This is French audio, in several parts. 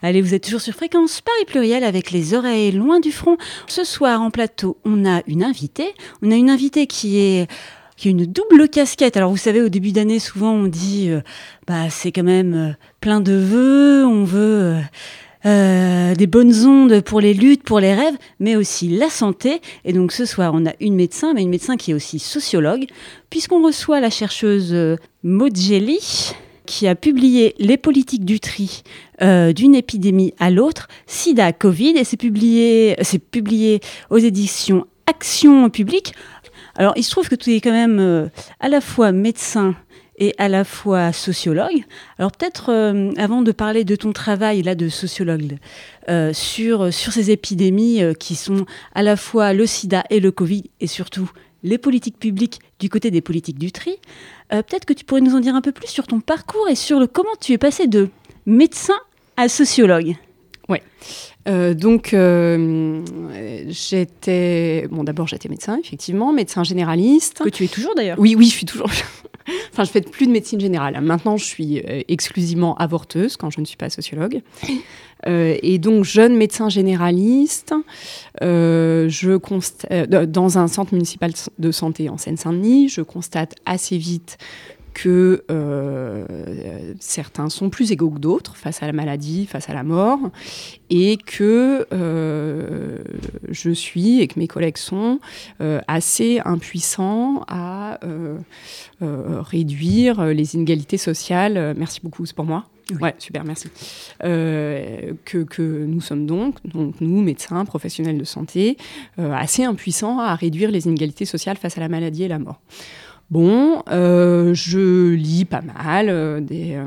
Allez, vous êtes toujours sur Fréquence Paris Pluriel avec les oreilles loin du front. Ce soir en plateau, on a une invitée. On a une invitée qui est qui a une double casquette. Alors vous savez, au début d'année, souvent on dit, euh, bah c'est quand même euh, plein de vœux, on veut euh, des bonnes ondes pour les luttes, pour les rêves, mais aussi la santé. Et donc ce soir, on a une médecin, mais une médecin qui est aussi sociologue, puisqu'on reçoit la chercheuse Maud qui a publié Les politiques du tri euh, d'une épidémie à l'autre, SIDA, Covid, et c'est publié, c'est publié aux éditions Action publique. Alors, il se trouve que tu es quand même euh, à la fois médecin et à la fois sociologue. Alors peut-être, euh, avant de parler de ton travail là de sociologue sur, sur ces épidémies qui sont à la fois le sida et le Covid, et surtout les politiques publiques du côté des politiques du tri, euh, peut-être que tu pourrais nous en dire un peu plus sur ton parcours et sur le comment tu es passé de médecin à sociologue. Oui. Euh, donc, euh, j'étais. Bon, d'abord, j'étais médecin, effectivement, médecin généraliste. Que tu es toujours d'ailleurs Oui, oui, je suis toujours. enfin, je fais plus de médecine générale. Maintenant, je suis exclusivement avorteuse quand je ne suis pas sociologue. Et donc, jeune médecin généraliste, je dans un centre municipal de santé en Seine-Saint-Denis, je constate assez vite que euh, certains sont plus égaux que d'autres face à la maladie, face à la mort, et que euh, je suis et que mes collègues sont euh, assez impuissants à réduire les inégalités sociales. Merci beaucoup, c'est pour moi. Ouais, super, merci. que, que, nous sommes donc, donc, nous, médecins, professionnels de santé, assez impuissants à réduire les inégalités sociales face à la maladie et la mort. Bon, euh, je lis pas mal euh, des, euh,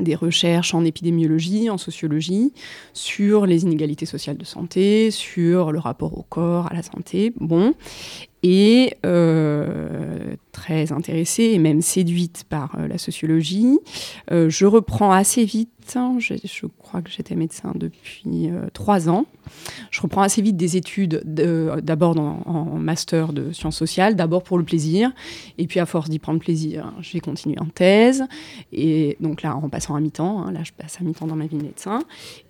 des recherches en épidémiologie, en sociologie, sur les inégalités sociales de santé, sur le rapport au corps, à la santé. Bon, et très intéressée et même séduite par la sociologie, je reprends assez vite je, je crois que j'étais médecin depuis euh, trois ans. Je reprends assez vite des études, d'abord en master de sciences sociales, d'abord pour le plaisir, et puis à force d'y prendre plaisir, j'ai continué en thèse, et donc là en passant à mi-temps, hein, là je passe à mi-temps dans ma vie de médecin,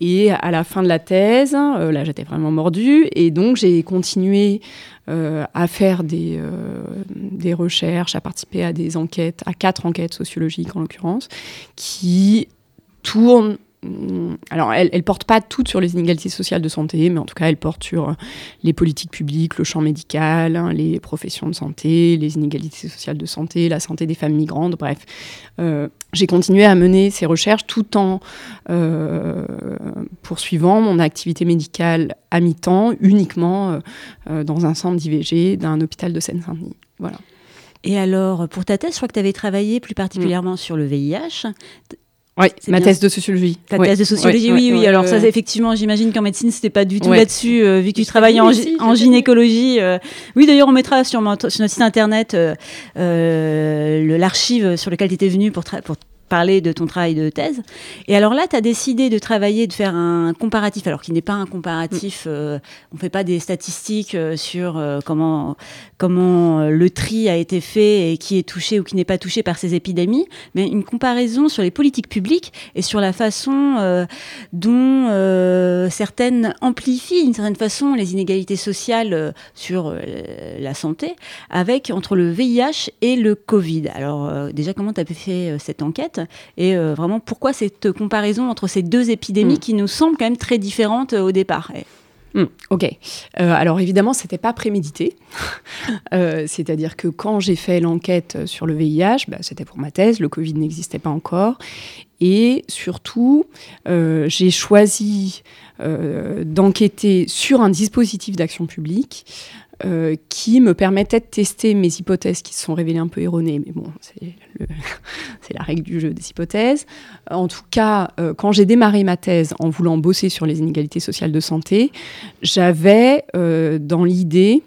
et à la fin de la thèse, euh, là j'étais vraiment mordue, et donc j'ai continué euh, à faire des, des recherches, à participer à des enquêtes, à quatre enquêtes sociologiques en l'occurrence, qui tourne mm, alors, elle ne porte pas toutes sur les inégalités sociales de santé, mais en tout cas, elle porte sur euh, les politiques publiques, le champ médical, hein, les professions de santé, les inégalités sociales de santé, la santé des femmes migrantes, bref. Euh, j'ai continué à mener ces recherches tout en euh, poursuivant mon activité médicale à mi-temps, uniquement dans un centre d'IVG d'un hôpital de Seine-Saint-Denis. Voilà. Et alors, pour ta thèse, je crois que tu avais travaillé plus particulièrement sur le VIH. Oui, ma thèse de sociologie. Ta thèse de sociologie, oui, oui. Alors ça, effectivement, j'imine qu'en médecine, c'était pas du tout là-dessus, euh, vu que tu travailles en, en gynécologie. Euh. Oui, d'ailleurs, on mettra sur, notre site internet euh, l'archive sur lequel tu étais venu pour, pour parler de ton travail de thèse. Et alors là, tu as décidé de travailler, de faire un comparatif, alors qui n'est pas un comparatif, euh, on ne fait pas des statistiques euh, sur euh, comment, comment le tri a été fait et qui est touché ou qui n'est pas touché par ces épidémies, mais une comparaison sur les politiques publiques et sur la façon dont certaines amplifient d'une certaine façon les inégalités sociales sur la santé, avec entre le VIH et le Covid. Alors déjà, comment tu as fait cette enquête? Et euh, vraiment pourquoi cette comparaison entre ces deux épidémies mm. qui nous semblent quand même très différentes euh, au départ? Mm, ok. Euh, alors évidemment, c'était pas prémédité. C'est-à-dire que quand j'ai fait l'enquête sur le VIH, bah, c'était pour ma thèse, le Covid n'existait pas encore. Et surtout, j'ai choisi d'enquêter sur un dispositif d'action publique euh, qui me permettait de tester mes hypothèses qui se sont révélées un peu erronées, mais bon, c'est la règle du jeu des hypothèses. En tout cas, euh, quand j'ai démarré ma thèse en voulant bosser sur les inégalités sociales de santé, j'avais euh, dans l'idée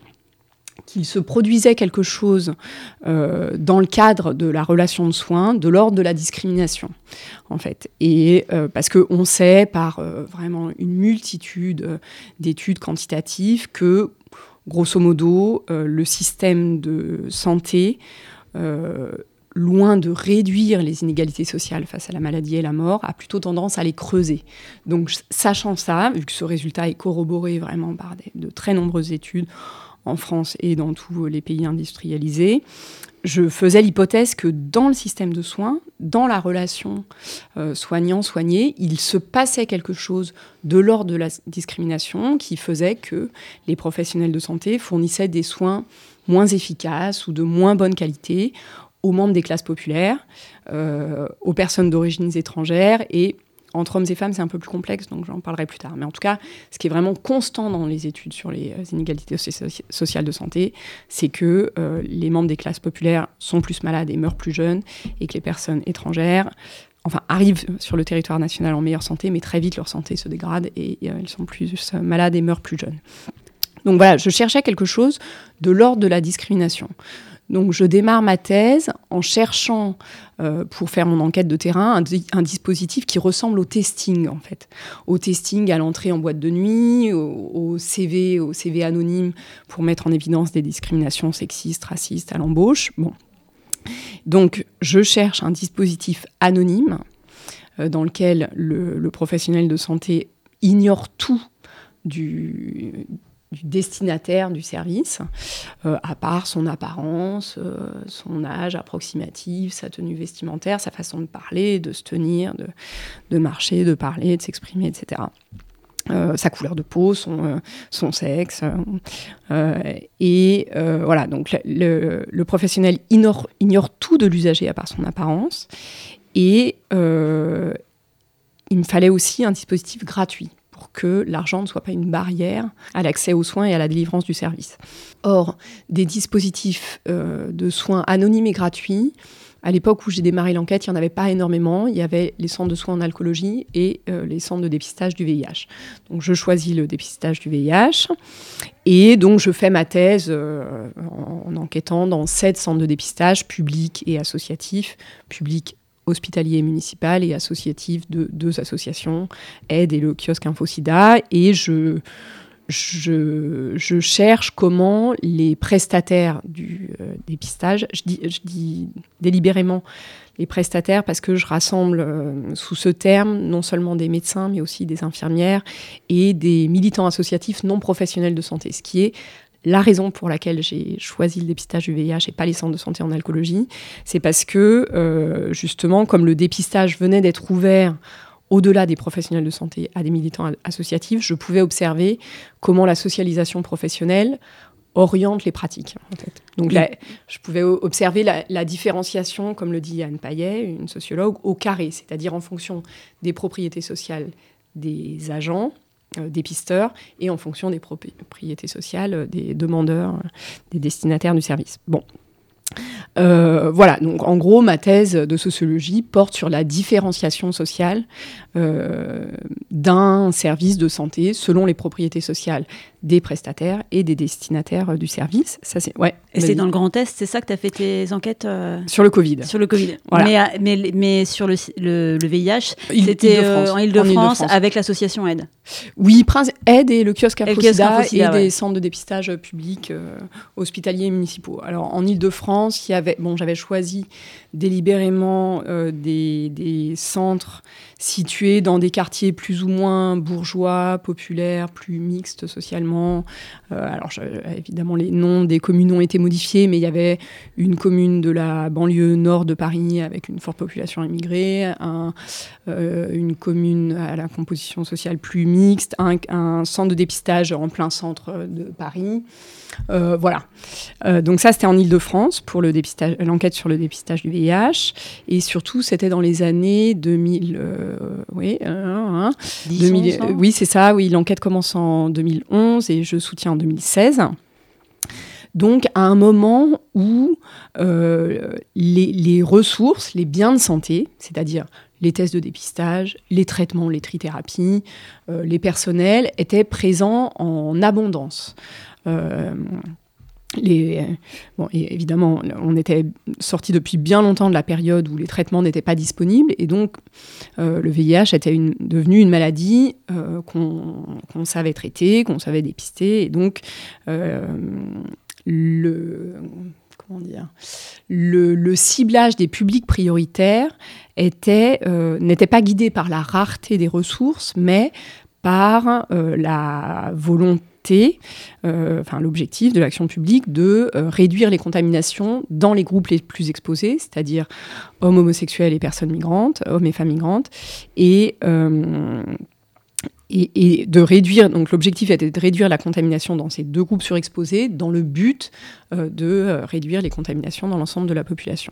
qu'il se produisait quelque chose dans le cadre de la relation de soins de l'ordre de la discrimination, en fait. Et parce qu'on sait par vraiment une multitude d'études quantitatives que grosso modo, euh, le système de santé, euh, loin de réduire les inégalités sociales face à la maladie et la mort, a plutôt tendance à les creuser. Donc, sachant ça, vu que ce résultat est corroboré vraiment par de très nombreuses études en France et dans tous les pays industrialisés, je faisais l'hypothèse que dans le système de soins, dans la relation euh, soignant-soigné, il se passait quelque chose de l'ordre de la discrimination qui faisait que les professionnels de santé fournissaient des soins moins efficaces ou de moins bonne qualité aux membres des classes populaires, euh, aux personnes d'origine étrangères et entre hommes et femmes, c'est un peu plus complexe, donc j'en parlerai plus tard. Mais en tout cas, ce qui est vraiment constant dans les études sur les euh, inégalités sociales de santé, c'est que euh, les membres des classes populaires sont plus malades et meurent plus jeunes, et que les personnes étrangères, enfin, arrivent sur le territoire national en meilleure santé, mais très vite leur santé se dégrade et elles sont plus malades et meurent plus jeunes. Donc voilà, je cherchais quelque chose de l'ordre de la discrimination. Donc je démarre ma thèse en cherchant, euh, pour faire mon enquête de terrain, un, dispositif qui ressemble au testing en fait. Au testing à l'entrée en boîte de nuit, au, CV, au CV anonyme pour mettre en évidence des discriminations sexistes, racistes à l'embauche. Donc je cherche un dispositif anonyme euh, dans lequel le professionnel de santé ignore tout du, du destinataire du service, euh, à part son apparence, euh, son âge approximatif, sa tenue vestimentaire, sa façon de parler, de se tenir, de, marcher, de parler, de s'exprimer, etc. Euh, sa couleur de peau, son, sexe. et voilà, donc le, professionnel ignore, ignore, tout de l'usager à part son apparence. Et il me fallait aussi un dispositif gratuit que l'argent ne soit pas une barrière à l'accès aux soins et à la délivrance du service. Or, des dispositifs euh, de soins anonymes et gratuits, à l'époque où j'ai démarré l'enquête, il n'y en avait pas énormément. Il y avait les centres de soins en alcoolologie et euh, les centres de dépistage du VIH. Donc je choisis le dépistage du VIH et donc je fais ma thèse euh, en, enquêtant dans sept centres de dépistage publics et associatifs, publics hospitalier municipal et associatif de deux associations, Aide et le kiosque InfoSida. Et je, je, cherche comment les prestataires du euh, dépistage, je dis, je dis, délibérément les prestataires parce que je rassemble euh, sous ce terme non seulement des médecins mais aussi des infirmières et des militants associatifs non professionnels de santé, ce qui est la raison pour laquelle j'ai choisi le dépistage du VIH et pas les centres de santé en alcoolologie, c'est parce que, euh, justement, comme le dépistage venait d'être ouvert au-delà des professionnels de santé à des militants associatifs, je pouvais observer comment la socialisation professionnelle oriente les pratiques. Donc là, je pouvais observer la, la, différenciation, comme le dit Anne Payet, une sociologue, au carré, c'est-à-dire en fonction des propriétés sociales des agents, des pisteurs et en fonction des propriétés sociales euh, des demandeurs, euh, des destinataires du service. Bon, euh, voilà, donc en gros, ma thèse de sociologie porte sur la différenciation sociale euh, d'un service de santé selon les propriétés sociales des prestataires et des destinataires du service. Ça, c'est, ouais, et c'est dans le Grand Est, c'est ça que tu as fait tes enquêtes euh, Sur le Covid. Sur le Covid. Mais, mais, mais, sur le, le, VIH, c'était en Ile-de-France avec l'association Aide. Oui, Prince Aide et le kiosque Infosida et, des centres de dépistage publics hospitaliers et municipaux. Alors en Ile-de-France, il y avait, bon, j'avais choisi délibérément euh, des, centres situés dans des quartiers plus ou moins bourgeois, populaires, plus mixtes socialement. Euh, alors évidemment, les noms des communes ont été modifiés, mais il y avait une commune de la banlieue nord de Paris avec une forte population immigrée, euh, une commune à la composition sociale plus mixte, un, un, centre de dépistage en plein centre de Paris. Voilà. donc ça, c'était en Ile-de-France pour l'enquête sur le dépistage du VIH. Et surtout, c'était dans les années 2000. Euh, oui, hein, 2000, oui c'est ça. Oui, l'enquête commence en 2011 et je soutiens en 2016. Donc, à un moment où euh, les, ressources, les biens de santé, c'est-à-dire les tests de dépistage, les traitements, les trithérapies, euh, les personnels, étaient présents en abondance les, bon, évidemment, on était sorti depuis bien longtemps de la période où les traitements n'étaient pas disponibles et donc euh, le VIH était devenu une maladie euh, qu'on savait traiter, qu'on savait dépister et donc euh, le ciblage des publics prioritaires était n'était pas guidé par la rareté des ressources, mais par la volonté euh, enfin l'objectif de l'action publique de euh, réduire les contaminations dans les groupes les plus exposés, c'est-à-dire hommes homosexuels et personnes migrantes, hommes et femmes migrantes, et euh, et, de réduire, donc l'objectif était de réduire la contamination dans ces deux groupes surexposés dans le but de réduire les contaminations dans l'ensemble de la population.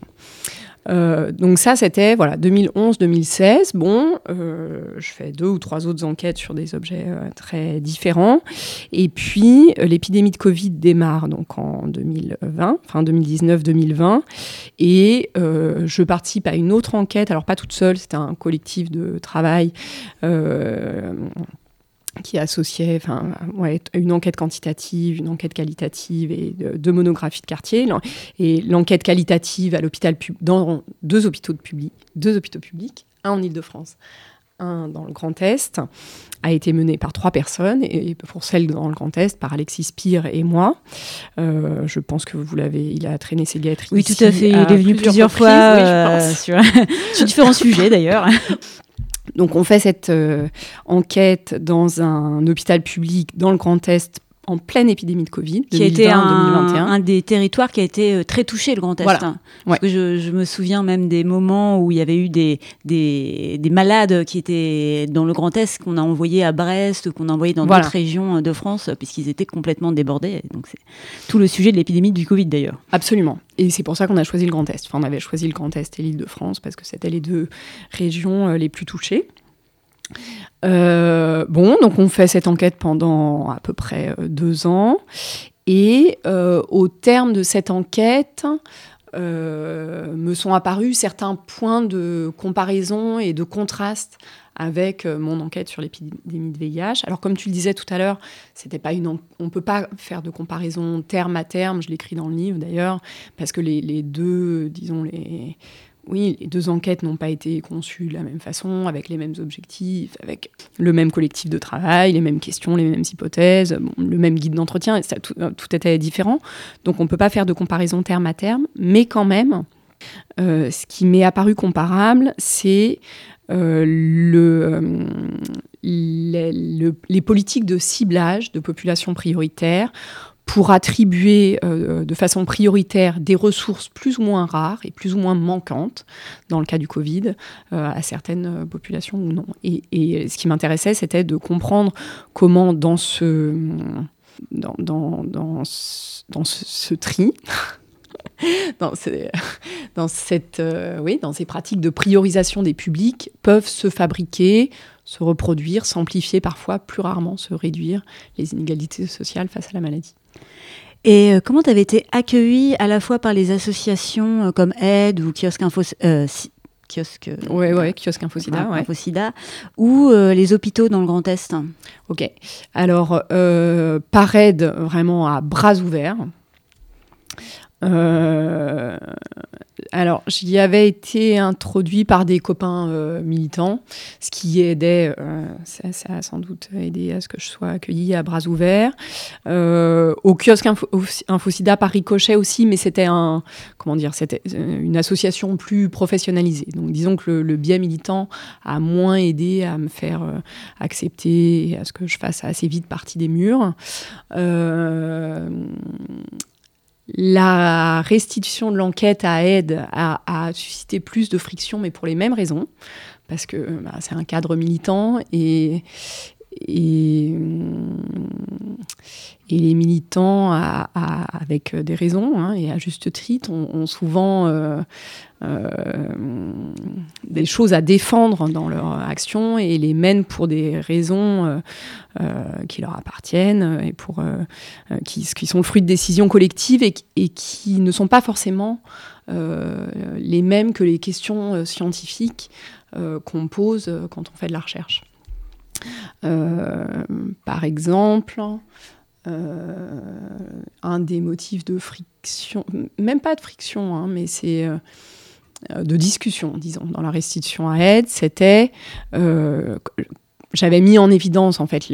Euh, donc ça, c'était voilà 2011-2016. Bon, euh, je fais deux ou trois autres enquêtes sur des objets euh, très différents. Et puis l'épidémie de Covid démarre donc en 2020, fin 2019-2020, et je participe à une autre enquête. Alors pas toute seule, c'était un collectif de travail qui associait enfin, ouais, une enquête quantitative, une enquête qualitative et deux monographies de quartier. Et l'enquête qualitative à l'hôpital dans deux hôpitaux, de public, deux hôpitaux publics, un en Ile-de-France, un dans le Grand Est, a été menée par trois personnes, et pour celle dans le Grand Est, par Alexis Spire et moi. Euh, je pense que vous l'avez, il a traîné ses guêtres. Oui, tout à fait. Il est venu plusieurs, fois euh, sur, sur différents sujets d'ailleurs. Donc on fait cette euh, enquête dans un hôpital public dans le Grand Est en pleine épidémie de Covid, qui a été un, des territoires qui a été euh, très touché, le Grand Est. Parce que je, me souviens même des moments où il y avait eu des, des, malades qui étaient dans le Grand Est, qu'on a envoyés à Brest, qu'on a envoyés dans d'autres régions de France, puisqu'ils étaient complètement débordés. Donc c'est tout le sujet de l'épidémie du Covid d'ailleurs. Absolument. Et c'est pour ça qu'on a choisi le Grand Est. Enfin, on avait choisi le Grand Est et l'île de France, parce que c'était les deux régions euh, les plus touchées. Euh, bon, donc on fait cette enquête pendant à peu près euh, deux ans. Et euh, au terme de cette enquête, me sont apparus certains points de comparaison et de contraste avec mon enquête sur l'épidémie de VIH. Alors comme tu le disais tout à l'heure, c'était pas une on peut pas faire de comparaison terme à terme, je l'écris dans le livre d'ailleurs, parce que les, les deux, disons les oui, les deux enquêtes n'ont pas été conçues de la même façon, avec les mêmes objectifs, avec le même collectif de travail, les mêmes questions, les mêmes hypothèses, le même guide d'entretien, tout, euh, tout, était différent. Donc on ne peut pas faire de comparaison terme à terme, mais quand même, euh, ce qui m'est apparu comparable, c'est euh, le, les politiques de ciblage de populations prioritaires pour attribuer euh, de façon prioritaire des ressources plus ou moins rares et plus ou moins manquantes, dans le cas du Covid, euh, à certaines euh, populations ou non. Et, ce qui m'intéressait, c'était de comprendre comment dans ce, tri, dans, cette, oui, dans ces pratiques de priorisation des publics peuvent se fabriquer, se reproduire, s'amplifier parfois, plus rarement se réduire les inégalités sociales face à la maladie. Et euh, comment tu avais été accueilli à la fois par les associations euh, comme Aide ou Kiosque Info euh, kiosque, ouais, ouais, kiosque Infosida, ouais. Ou les hôpitaux dans le Grand Est? Ok. Alors, par aide, vraiment à bras ouverts. Euh, alors, j'y avais été introduit par des copains euh, militants, ce qui aidait, euh, ça, a sans doute aidé à ce que je sois accueillie à bras ouverts. au kiosque Info, Infocida par ricochet aussi, mais c'était un, comment dire, c'était une association plus professionnalisée. Donc, disons que le, le, biais militant a moins aidé à me faire accepter, à ce que je fasse assez vite partie des murs. La restitution de l'enquête à aide a, suscité plus de friction, mais pour les mêmes raisons, parce que bah, c'est un cadre militant et, et, les militants, avec des raisons hein, et à juste titre, ont, souvent euh, euh, des choses à défendre dans leur action et les mènent pour des raisons euh, qui leur appartiennent et pour, qui, sont le fruit de décisions collectives et qui ne sont pas forcément les mêmes que les questions scientifiques qu'on pose quand on fait de la recherche. Euh, par exemple, euh, un des motifs de friction, même pas de friction, hein, mais c'est euh, de discussion, disons, dans la restitution à aide, c'était j'avais mis en évidence en fait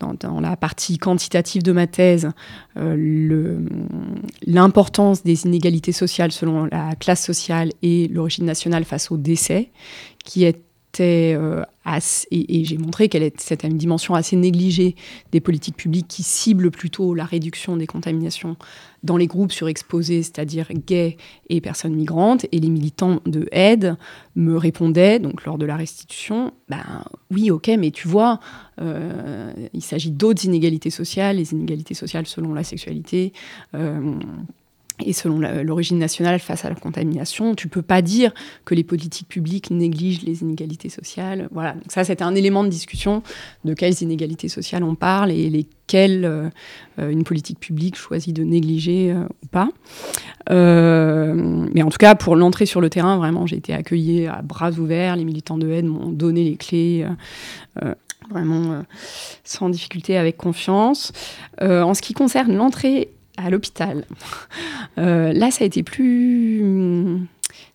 dans, la partie quantitative de ma thèse l'importance des inégalités sociales selon la classe sociale et l'origine nationale face au décès, qui est euh, et, j'ai montré qu'elle était une dimension assez négligée des politiques publiques qui ciblent plutôt la réduction des contaminations dans les groupes surexposés, c'est-à-dire gays et personnes migrantes. Et les militants de aide me répondaient, donc lors de la restitution, ben oui, ok, mais tu vois, euh, il s'agit d'autres inégalités sociales, les inégalités sociales selon la sexualité. Euh, et selon l'origine nationale face à la contamination, tu peux pas dire que les politiques publiques négligent les inégalités sociales. Voilà, donc ça c'était un élément de discussion de quelles inégalités sociales on parle et lesquelles euh, euh, une politique publique choisit de négliger euh, ou pas. mais en tout cas, pour l'entrée sur le terrain, vraiment, j'ai été accueillie à bras ouverts. Les militants de aide m'ont donné les clés vraiment sans difficulté, avec confiance. en ce qui concerne l'entrée à l'hôpital. Euh, là, ça a été plus hum,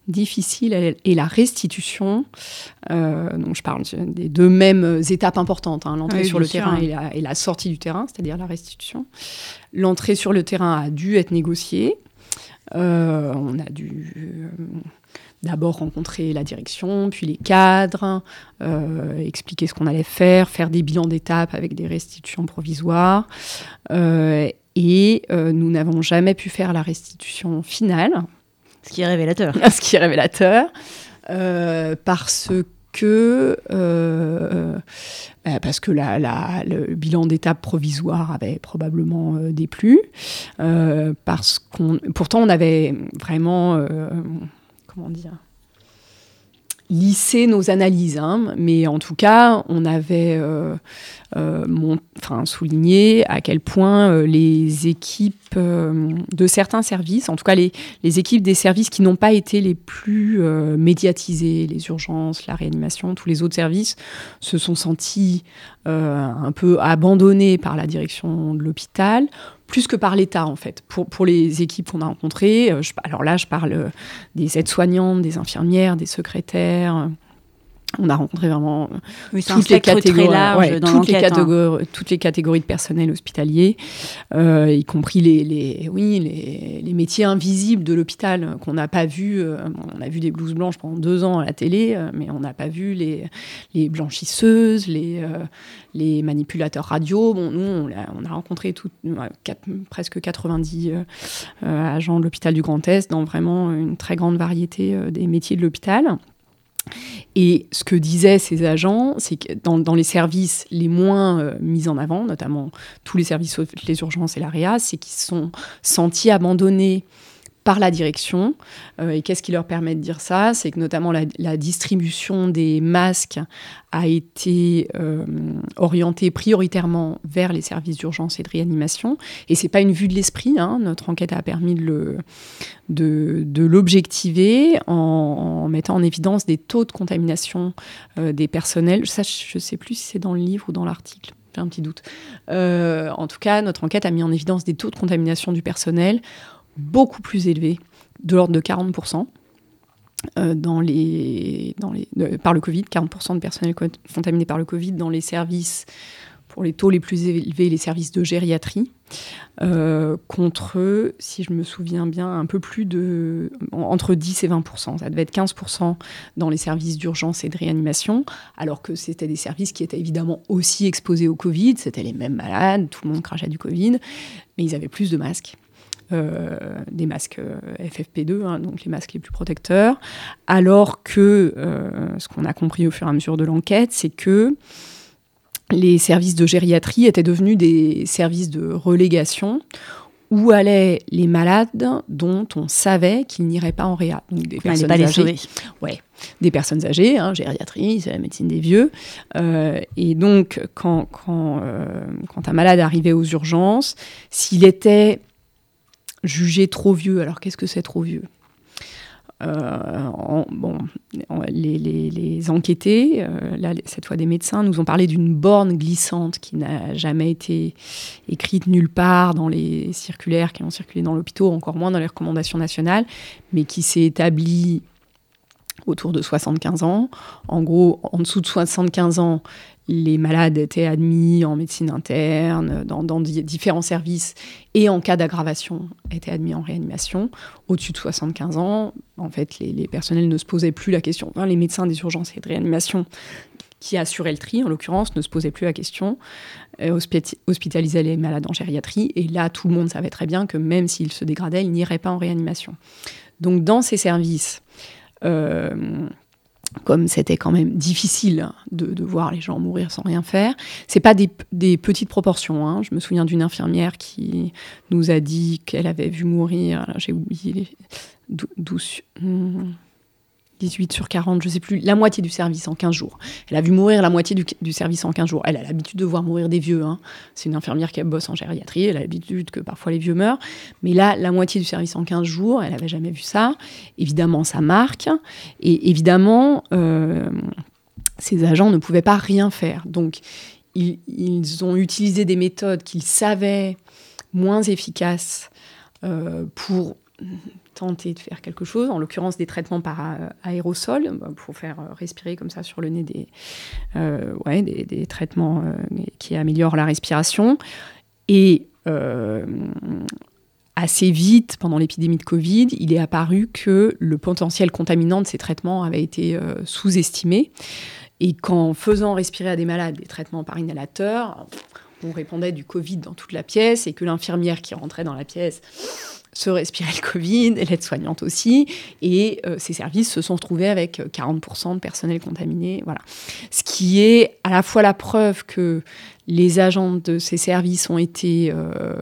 difficile et la restitution, euh, donc je parle des deux mêmes étapes importantes, hein, l'entrée sur le terrain et la, sortie du terrain, c'est-à-dire la restitution. L'entrée sur le terrain a dû être négociée. Euh, on a dû d'abord rencontrer la direction, puis les cadres, expliquer ce qu'on allait faire, faire des bilans d'étapes avec des restitutions provisoires. Et euh, nous n'avons jamais pu faire la restitution finale. Ce qui est révélateur. ce qui est révélateur. Euh, parce que, euh, bah, parce que la, le bilan d'étape provisoire avait probablement déplu. parce qu'on, pourtant, on avait vraiment. comment dire lisser nos analyses, hein. mais en tout cas, on avait euh, euh, souligné à quel point euh, les équipes de certains services, en tout cas les, les équipes des services qui n'ont pas été les plus médiatisés, les urgences, la réanimation, tous les autres services, se sont sentis un peu abandonnés par la direction de l'hôpital, plus que par l'État en fait. Pour, les équipes qu'on a rencontrées, euh, alors là je parle euh, des aides-soignantes, des infirmières, des secrétaires. On a rencontré vraiment toutes, les catégories, toutes, les hein. catégories, toutes les catégories de personnel hospitalier, euh, y compris les, les oui, les, les, métiers invisibles de l'hôpital qu'on n'a pas vu. on a vu des blouses blanches pendant deux ans à la télé, mais on n'a pas vu les, les blanchisseuses, les, les manipulateurs radio. Bon, nous, on a, rencontré tout, presque 90 euh, euh, agents de l'hôpital du Grand Est dans vraiment une très grande variété euh, des métiers de l'hôpital. Et ce que disaient ces agents, c'est que dans, les services les moins mis en avant, notamment tous les services, les urgences et l'AREA, c'est qu'ils sont sentis abandonnés par la direction. Euh, et qu'est-ce qui leur permet de dire ça? C'est que notamment la, distribution des masques a été euh, orientée prioritairement vers les services d'urgence et de réanimation. Et c'est pas une vue de l'esprit. Hein. Notre enquête a permis de, l'objectiver en, mettant en évidence des taux de contamination euh, des personnels. Ça, je sais plus si c'est dans le livre ou dans l'article j'ai un petit doute. en tout cas, notre enquête a mis en évidence des taux de contamination du personnel beaucoup plus élevé, de l'ordre de 40%. Euh, dans les, dans les, par le Covid, 40% de personnel contaminés par le Covid dans les services, pour les taux les plus élevés, les services de gériatrie, euh, contre, si je me souviens bien, un peu plus de. entre 10 et 20%. Ça devait être 15% dans les services d'urgence et de réanimation, alors que c'était des services qui étaient évidemment aussi exposés au Covid, c'était les mêmes malades, tout le monde crachait du Covid, mais ils avaient plus de masques. Euh, des masques euh, FFP2, hein, donc les masques les plus protecteurs, alors que euh, ce qu'on a compris au fur et à mesure de l'enquête, c'est que les services de gériatrie étaient devenus des services de relégation où allaient les malades dont on savait qu'ils n'iraient pas en réa. Donc des personnes pas âgées. Ouais, des personnes âgées, hein, gériatrie, c'est la médecine des vieux. et donc, quand, quand, quand, un malade arrivait aux urgences, s'il était jugé trop vieux. Alors qu'est-ce que c'est trop vieux? Euh, bon, les, enquêtés, euh, là, cette fois des médecins, nous ont parlé d'une borne glissante qui n'a jamais été écrite nulle part dans les circulaires qui ont circulé dans l'hôpital, encore moins dans les recommandations nationales, mais qui s'est établie autour de 75 ans. En gros, en dessous de 75 ans, les malades étaient admis en médecine interne, dans, différents services, et en cas d'aggravation, étaient admis en réanimation. Au-dessus de 75 ans, en fait, les, personnels ne se posaient plus la question. les médecins des urgences et de réanimation qui assuraient le tri, en l'occurrence, ne se posaient plus la question, euh, hospitalisaient les malades en gériatrie, et là, tout le monde savait très bien que même s'ils se dégradaient, ils n'iraient pas en réanimation. Donc, dans ces services, euh, comme c'était quand même difficile de, voir les gens mourir sans rien faire. C'est pas des, petites proportions. Hein. Je me souviens d'une infirmière qui nous a dit qu'elle avait vu mourir, j'ai oublié, 12, 18 sur 40, je sais plus, la moitié du service en 15 jours. Elle a vu mourir la moitié du, service en 15 jours. Elle a l'habitude de voir mourir des vieux. Hein. C'est une infirmière qui bosse en gériatrie, elle a l'habitude que parfois les vieux meurent. Mais là, la moitié du service en 15 jours, elle n'avait jamais vu ça. Évidemment, ça marque. Et évidemment, euh, ces agents ne pouvaient pas rien faire. Donc, ils, ils ont utilisé des méthodes qu'ils savaient moins efficaces euh, pour de faire quelque chose, en l'occurrence des traitements par euh, aérosol, bah, pour faire euh, respirer comme ça sur le nez des, euh, des, traitements qui améliorent la respiration. Et assez vite, pendant l'épidémie de Covid, il est apparu que le potentiel contaminant de ces traitements avait été sous-estimé. Et qu'en faisant respirer à des malades des traitements par inhalateur, on répondait du Covid dans toute la pièce et que l'infirmière qui rentrait dans la pièce se respirer le Covid, l'aide-soignante aussi, et euh, ces services se sont retrouvés avec 40% de personnel contaminé. Voilà. Ce qui est à la fois la preuve que les agents de ces services ont été euh,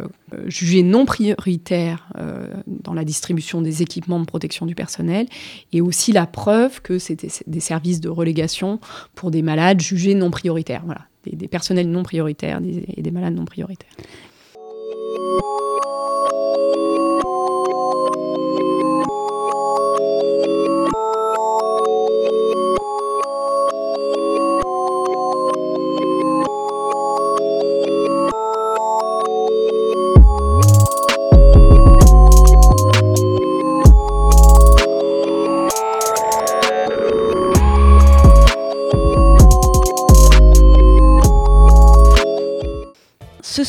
jugés non prioritaires euh, dans la distribution des équipements de protection du personnel, et aussi la preuve que c'était des services de relégation pour des malades jugés non prioritaires. Voilà. Des, personnels non prioritaires et des malades non prioritaires.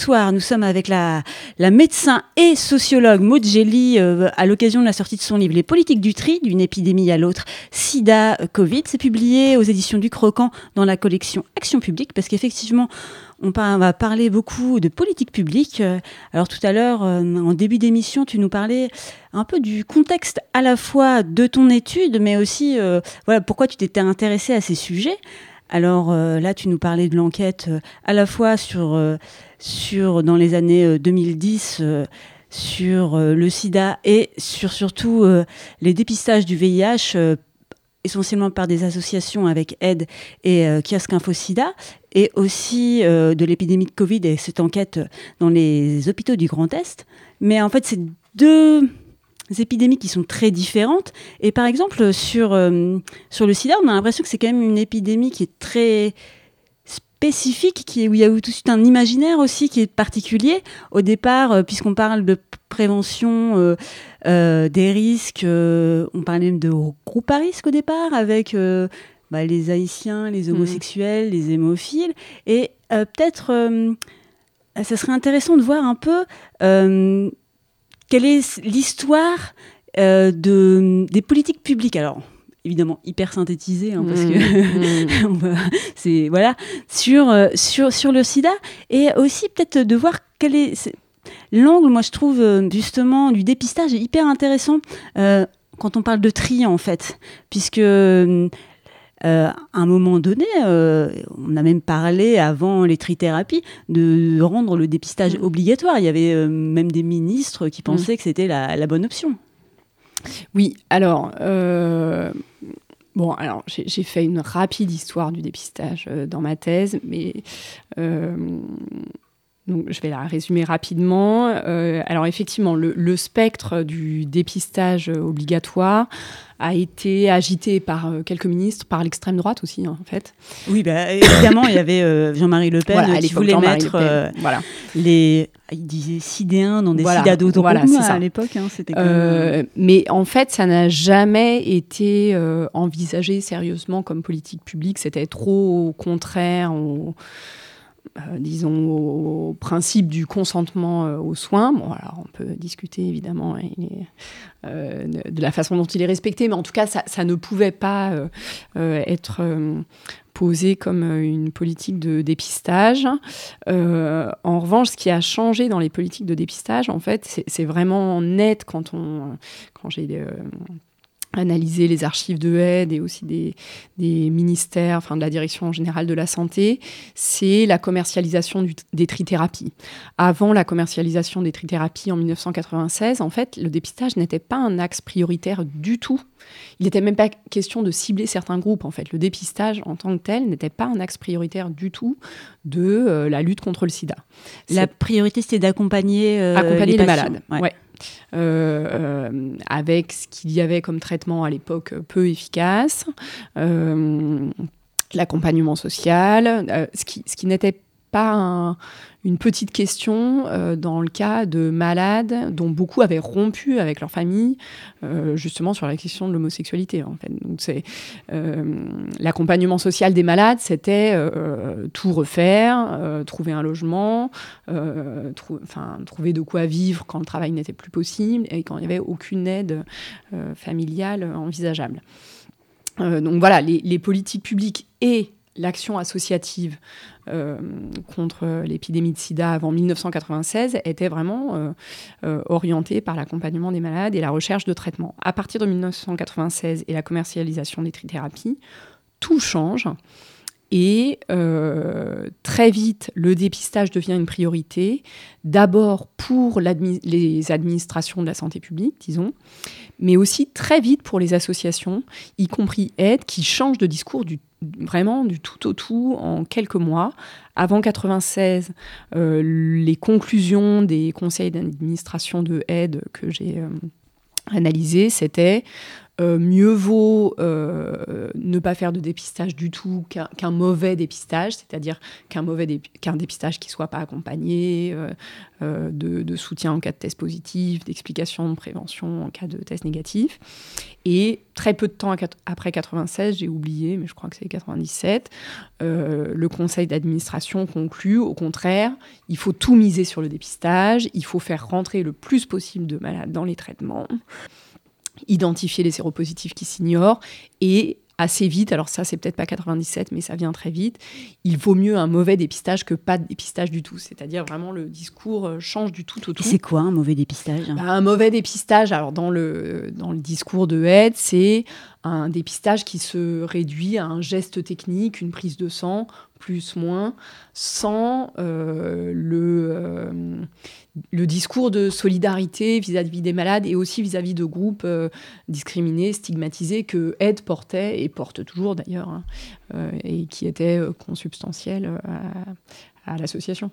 Soir, nous sommes avec la, médecin et sociologue Maud euh, à l'occasion de la sortie de son livre Les politiques du tri, d'une épidémie à l'autre, SIDA, euh, Covid. C'est publié aux éditions du Croquant dans la collection Action publique, parce qu'effectivement, on, va parler beaucoup de politique publique. Euh, alors tout à l'heure, en début d'émission, tu nous parlais un peu du contexte à la fois de ton étude, mais aussi voilà pourquoi tu t'étais intéressé à ces sujets. Alors là, tu nous parlais de l'enquête à la fois sur sur, dans les années 2010 euh, euh, sur euh, le sida et sur surtout les dépistages du VIH essentiellement par des associations avec Aide et Kiosque Info Sida, et aussi de l'épidémie de Covid et cette enquête dans les hôpitaux du Grand Est. Mais en fait, c'est deux épidémies qui sont très différentes. Et par exemple, sur, sur le sida, on a l'impression que c'est quand même une épidémie qui est très spécifique, qui est, où il y a tout de suite un imaginaire aussi qui est particulier. Au départ, euh, puisqu'on parle de prévention euh, euh, des risques, on parlait même de groupe à risque au départ, avec bah, les haïtiens, les mmh. homosexuels, les hémophiles. Et peut-être, ça serait intéressant de voir un peu quelle est l'histoire de, des politiques publiques. Alors, évidemment hyper synthétisé hein, parce que mmh. c'est voilà sur euh, sur sur le sida et aussi peut-être de voir quel est, l'angle moi je trouve euh, justement du dépistage hyper intéressant euh, quand on parle de tri en fait puisque à un moment donné, on a même parlé avant les trithérapies de rendre le dépistage mmh. obligatoire. Il y avait même des ministres qui mmh. pensaient que c'était la, la, bonne option. Oui, alors, euh, bon, alors j'ai fait une rapide histoire du dépistage euh, dans ma thèse, mais euh, donc, je vais la résumer rapidement. Alors, effectivement, le, spectre du dépistage obligatoire a été agité par euh, quelques ministres, par l'extrême droite aussi, hein, en fait. Oui, bah, évidemment, il y avait euh, Jean-Marie Le Pen qui voulait mettre voilà. les. Il disait sidéens dans des voilà, voilà à l'époque. Hein, mais en fait, ça n'a jamais été envisagé sérieusement comme politique publique. C'était trop contraire au euh, disons, au, principe du consentement euh, aux soins. Bon, alors on peut discuter évidemment euh, de la façon dont il est respecté, mais en tout cas, ça, ne pouvait pas être posé comme une politique de dépistage. en revanche, ce qui a changé dans les politiques de dépistage, en fait, c'est vraiment net quand on, quand j'ai analyser les archives de aide et aussi des, ministères, enfin de la direction générale de la santé, c'est la commercialisation des trithérapies. Avant la commercialisation des trithérapies en 1996, en fait, le dépistage n'était pas un axe prioritaire du tout. Il n'était même pas question de cibler certains groupes. En fait, le dépistage en tant que tel n'était pas un axe prioritaire du tout de euh, la lutte contre le SIDA. La priorité, c'était d'accompagner euh, les, malades. Ouais. Euh, euh, avec ce qu'il y avait comme traitement à l'époque peu efficace, euh, l'accompagnement social, ce qui, ce qui n'était pas une petite question euh, dans le cas de malades dont beaucoup avaient rompu avec leur famille, euh, justement sur la question de l'homosexualité. En fait. euh, l'accompagnement social des malades, c'était tout refaire, trouver un logement, enfin trouver de quoi vivre quand le travail n'était plus possible et quand il n'y avait aucune aide familiale envisageable. donc voilà, les politiques publiques et l'action associative euh, contre l'épidémie de sida avant 1996 était vraiment euh, euh, orientée par l'accompagnement des malades et la recherche de traitements. À partir de 1996 et la commercialisation des trithérapies, tout change. Et très vite, le dépistage devient une priorité, d'abord pour les administrations de la santé publique, disons, mais aussi très vite pour les associations, y compris Aide, qui changent de discours du vraiment du tout au tout en quelques mois. Avant 96, euh, les conclusions des conseils d'administration de aide que j'ai euh, analysées, c'était euh, mieux vaut euh, ne pas faire de dépistage du tout qu'un mauvais dépistage, c'est-à-dire qu'un mauvais dépistage qui soit pas accompagné euh, de, soutien en cas de test positif, d'explication de prévention en cas de test négatif. Et très peu de temps après 96, j'ai oublié, mais je crois que c'est 97, le conseil d'administration conclut, au contraire, il faut tout miser sur le dépistage, il faut faire rentrer le plus possible de malades dans les traitements identifier les séropositifs qui s'ignorent et assez vite, alors ça c'est peut-être pas 97 mais ça vient très vite, il vaut mieux un mauvais dépistage que pas de dépistage du tout. C'est-à-dire vraiment le discours euh, change du tout au tout. C'est quoi un mauvais dépistage? Bah, Un mauvais dépistage, alors dans le, dans le discours de aide, c'est un dépistage qui se réduit à un geste technique, une prise de sang, plus, moins, sans euh, le, euh, le discours de solidarité vis-à-vis des malades et aussi vis-à-vis de groupes euh, discriminés, stigmatisés que Aide portait et porte toujours d'ailleurs, hein, et qui étaient consubstantiels à l'association.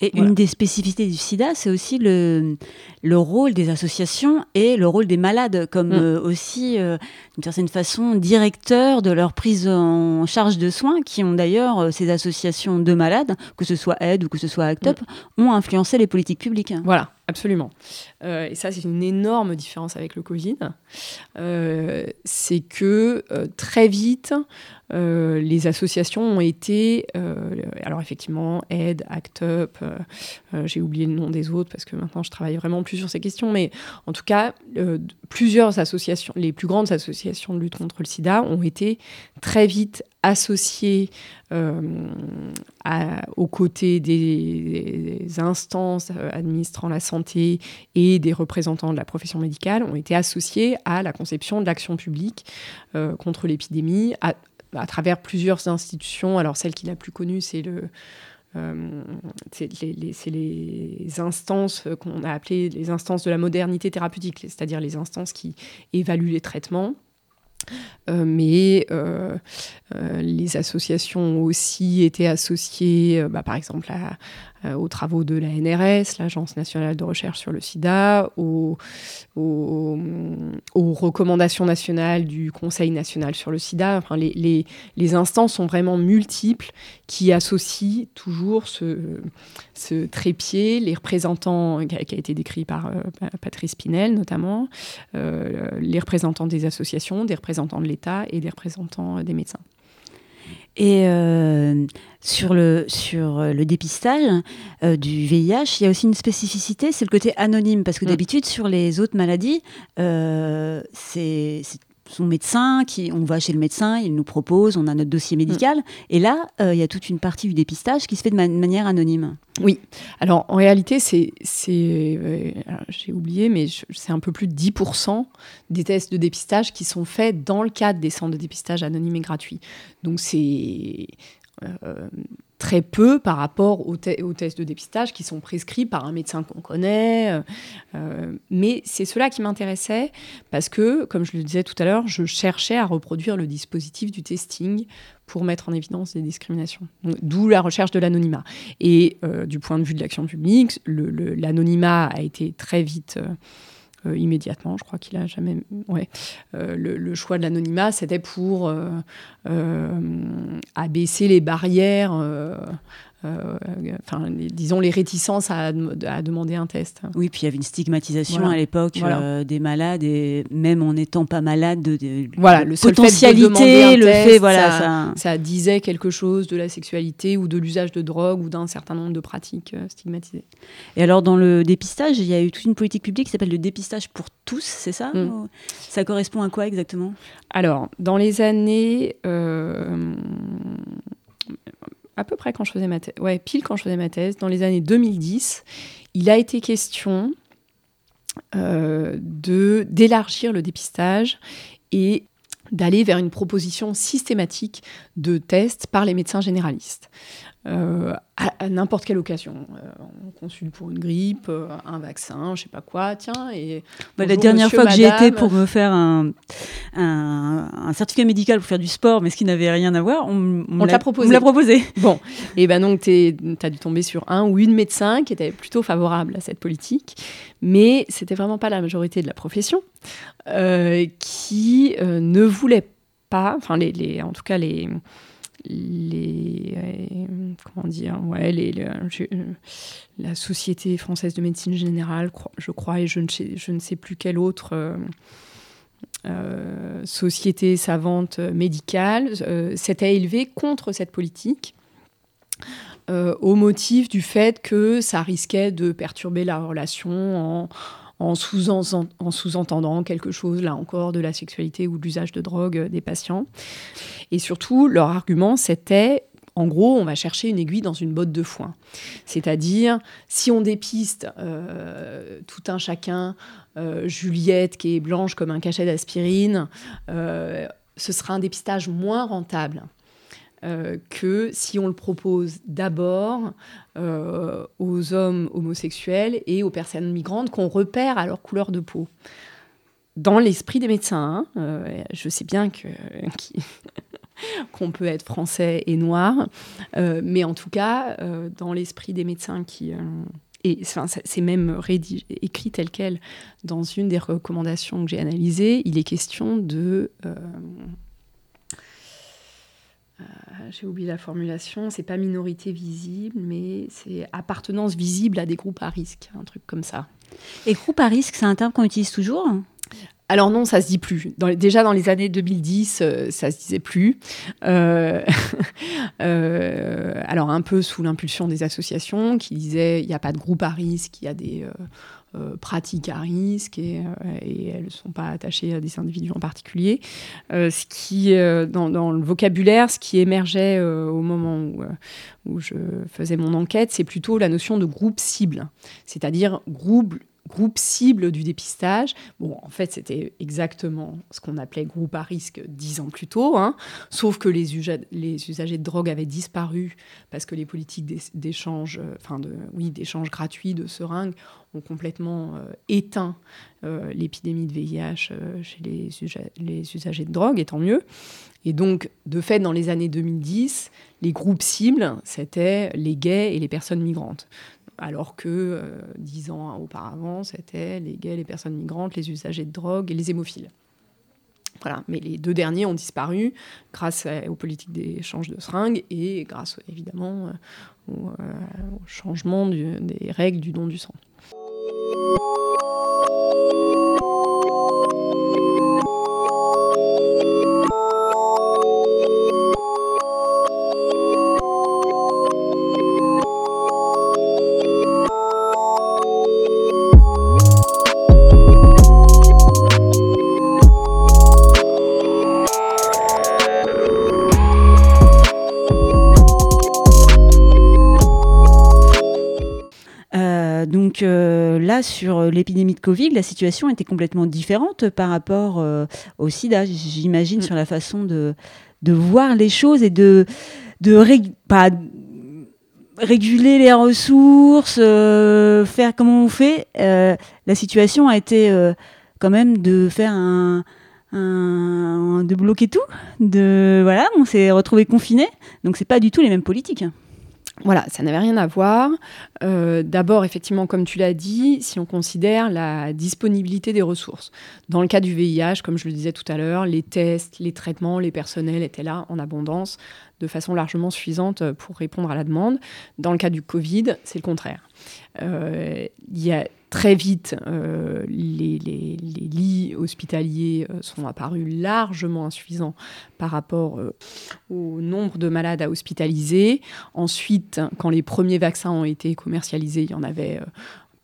Et une des spécificités du sida, c'est aussi le, le rôle des associations et le rôle des malades, comme mm. euh, aussi, euh, d'une certaine façon, directeurs de leur prise en charge de soins, qui ont d'ailleurs, euh, ces associations de malades, que ce soit Aide ou que ce soit ACT UP, mm. ont influencé les politiques publiques. Voilà, absolument. et ça, c'est une énorme différence avec le Covid. c'est que très vite, euh, les associations ont été, euh, alors effectivement, Aide, ACT UP, euh, j'ai oublié le nom des autres parce que maintenant je travaille vraiment plus sur ces questions, mais en tout cas, plusieurs associations, les plus grandes associations de lutte contre le sida ont été très vite associées aux côtés des, instances administrant la santé et des représentants de la profession médicale, ont été associées à la conception de l'action publique contre l'épidémie, à travers plusieurs institutions. Alors celle qui est la plus connue, c'est le, euh, c'est les, instances qu'on a appelées les instances de la modernité thérapeutique, c'est-à-dire les instances qui évaluent les traitements mais les associations ont aussi été associées, bah, par exemple, euh, aux travaux de la NRS, l'Agence nationale de recherche sur le sida, aux, recommandations nationales du Conseil national sur le sida. Enfin, les, instances sont vraiment multiples qui associent toujours ce, ce trépied, les représentants, qui a, été décrit par euh, Patrice Pinel notamment, euh, les représentants des associations, des représentants de l'État et des représentants des médecins. Et euh, sur, le, sur le dépistage euh, du VIH, il y a aussi une spécificité, c'est le côté anonyme. Parce que mm. d'habitude, sur les autres maladies, euh, c'est son médecin, qui, on va chez le médecin, il nous propose, on a notre dossier mm. médical. Et là, euh, il y a toute une partie du dépistage qui se fait de manière anonyme. Oui. Alors, en réalité, c'est, euh, j'ai oublié, mais c'est un peu plus de 10% des tests de dépistage qui sont faits dans le cadre des centres de dépistage anonymes et gratuits. Donc, c'est euh, très peu par rapport aux, tests de dépistage qui sont prescrits par un médecin qu'on connaît. Euh, euh, mais c'est cela qui m'intéressait parce que, comme je le disais tout à l'heure, je cherchais à reproduire le dispositif du testing pour mettre en évidence des discriminations. D'où la recherche de l'anonymat. Et du point de vue de l'action publique, l'anonymat a été très vite euh, immédiatement. Je crois qu'il a jamais. Euh, le, choix de l'anonymat, c'était pour euh, abaisser les barrières euh, disons, les réticences à, demander un test. Oui, puis il y avait une stigmatisation à l'époque euh, des malades, et même en n'étant pas malade, de, voilà, le potentialité, le fait, voilà, ça, disait quelque chose de la sexualité ou de l'usage de drogue ou d'un certain nombre de pratiques euh, stigmatisées. Et alors, dans le dépistage, il y a eu toute une politique publique qui s'appelle le dépistage pour tous, c'est ça mm. Ça correspond à quoi exactement? Alors, dans les années à peu près quand je faisais ma thèse, ouais, pile quand je faisais ma thèse, dans les années 2010, il a été question euh, d'élargir le dépistage et d'aller vers une proposition systématique de tests par les médecins généralistes. Euh, à, n'importe quelle occasion. Euh, on consulte pour une grippe, euh, un vaccin, je sais pas quoi, tiens. Et bah, la dernière fois que j'y étais pour me faire un, un, certificat médical pour faire du sport, mais ce qui n'avait rien à voir, on, on, l'a proposé. Bon, et ben donc tu as dû tomber sur un ou une médecin qui était plutôt favorable à cette politique, mais c'était vraiment pas la majorité de la profession qui ne voulait pas, enfin les, les, en tout cas les les euh, comment dire ouais les, la société française de médecine générale je crois et je ne sais, je ne sais plus quelle autre euh, euh, société savante médicale s'était élevée contre cette politique au motif du fait que ça risquait de perturber la relation en en sous-entendant quelque chose, là encore, de la sexualité ou de l'usage de drogue des patients. Et surtout, leur argument, c'était en gros, on va chercher une aiguille dans une botte de foin. C'est-à-dire, si on dépiste euh, tout un chacun, euh, Juliette qui est blanche comme un cachet d'aspirine, euh, ce sera un dépistage moins rentable. Euh, que si on le propose d'abord euh, aux hommes homosexuels et aux personnes migrantes qu'on repère à leur couleur de peau. Dans l'esprit des médecins, hein, euh, je sais bien que, qu'on peut être français et noir, mais en tout cas, dans l'esprit des médecins qui... et c'est même écrit tel quel dans une des recommandations que j'ai analysées, il est question de euh, j'ai oublié la formulation, c'est pas minorité visible, mais c'est appartenance visible à des groupes à risque, un truc comme ça. Et groupe à risque, c'est un terme qu'on utilise toujours? Alors non, ça se dit plus. déjà dans les années 2010, euh, ça se disait plus. Euh, alors un peu sous l'impulsion des associations qui disaient il n'y a pas de groupe à risque, il y a des pratiques à risque et, euh, elles ne sont pas attachées à des individus en particulier. Euh, ce qui, dans, le vocabulaire, ce qui émergeait au moment où je faisais mon enquête, c'est plutôt la notion de groupe cible, c'est-à-dire groupe groupe cible du dépistage. Bon, en fait, c'était exactement ce qu'on appelait groupe à risque dix ans plus tôt, hein. sauf que les, usagers de drogue avaient disparu parce que les politiques d'échange, euh, enfin oui, d'échange gratuit de seringues ont complètement euh, éteint euh, l'épidémie de VIH chez les, les usagers de drogue, et tant mieux. Et donc, de fait, dans les années 2010, les groupes cibles, c'était les gays et les personnes migrantes alors que euh, dix ans auparavant, c'était les gays, les personnes migrantes, les usagers de drogue et les hémophiles. Voilà, mais les deux derniers ont disparu grâce aux politiques d'échange de seringues et grâce évidemment euh, au, euh, changement des règles du don du sang. Sur euh, l'épidémie de Covid, la situation était complètement différente par rapport euh, au sida, j'imagine, mm. sur la façon de, de voir les choses et de, de pas, réguler les ressources, euh, faire comment on fait. la situation a été quand même de faire un, de bloquer tout. De voilà, on s'est retrouvé confiné. Donc c'est pas du tout les mêmes politiques. Voilà, ça n'avait rien à voir. Euh, d'abord, effectivement, comme tu l'as dit, si on considère la disponibilité des ressources. Dans le cas du VIH, comme je le disais tout à l'heure, les tests, les traitements, les personnels étaient là en abondance, de façon largement suffisante pour répondre à la demande. Dans le cas du Covid, c'est le contraire. Euh, il y a Très vite, euh, les, lits hospitaliers euh, sont apparus largement insuffisants par rapport euh, au nombre de malades à hospitaliser. Ensuite, quand les premiers vaccins ont été commercialisés, il y en avait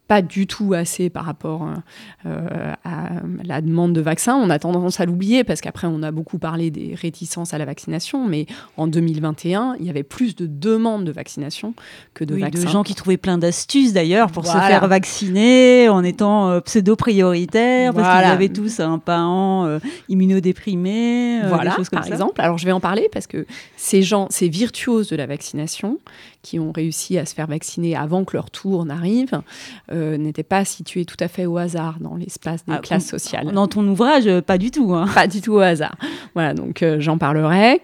pas du tout assez par rapport euh, à la demande de vaccins. On a tendance à l'oublier parce qu'après, on a beaucoup parlé des réticences à la vaccination, mais en 2021, il y avait plus de demandes de vaccination que de vaccins. De gens qui trouvaient plein d'astuces d'ailleurs pour se faire vacciner en étant euh, pseudo-prioritaires parce qu'ils avaient tous un parent euh, immunodéprimé. voilà, par exemple. Alors je vais en parler parce que ces gens, ces virtuoses de la vaccination, qui ont réussi à se faire vacciner avant que leur tour n'arrive, euh, n'étaient pas situés tout à fait au hasard dans l'espace des ah, classes sociales. Dans ton ouvrage, euh, pas du tout. Hein. Pas du tout au hasard. Voilà, donc euh, j'en parlerai.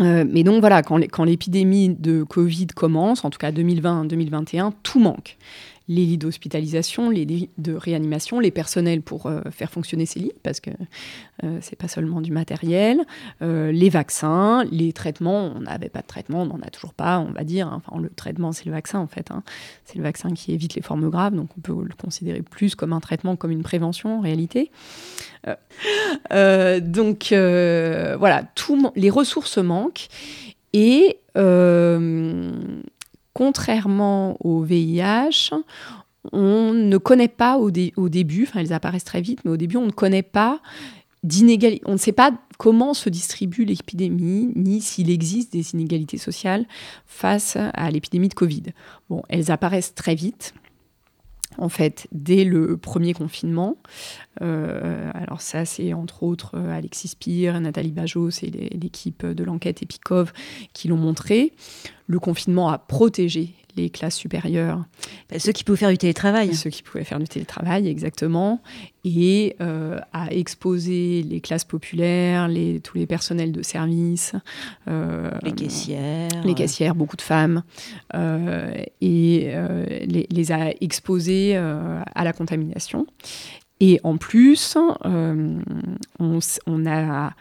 mais donc voilà, quand l'épidémie de Covid commence, en tout cas 2020-2021, tout manque les lits d'hospitalisation, les lits de réanimation, les personnels pour euh, faire fonctionner ces lits, parce que euh, c'est pas seulement du matériel, euh, les vaccins, les traitements. On n'avait pas de traitement, on n'en a toujours pas, on va dire. Enfin, le traitement, c'est le vaccin en fait. Hein. C'est le vaccin qui évite les formes graves, donc on peut le considérer plus comme un traitement, comme une prévention en réalité. donc voilà, tout, les ressources manquent et contrairement au VIH, on ne connaît pas au, début, enfin elles apparaissent très vite, mais au début on ne connaît pas d'inégalité, on ne sait pas comment se distribue l'épidémie, ni s'il existe des inégalités sociales face à l'épidémie de Covid. Bon, elles apparaissent très vite en fait, dès le premier confinement. Euh, alors ça, c'est entre autres euh, Alexis Spire, Nathalie Bajos et l'équipe de l'enquête Epicov qui l'ont montré. Le confinement a protégé les classes supérieures. Bah, ceux qui pouvaient faire du télétravail. Ceux qui pouvaient faire du télétravail, exactement. Et euh, à exposer les classes populaires, les, tous les personnels de service. Euh, les caissières. Les caissières, beaucoup de femmes. Euh, et les, les, a exposés à la contamination. Et en plus, on, on a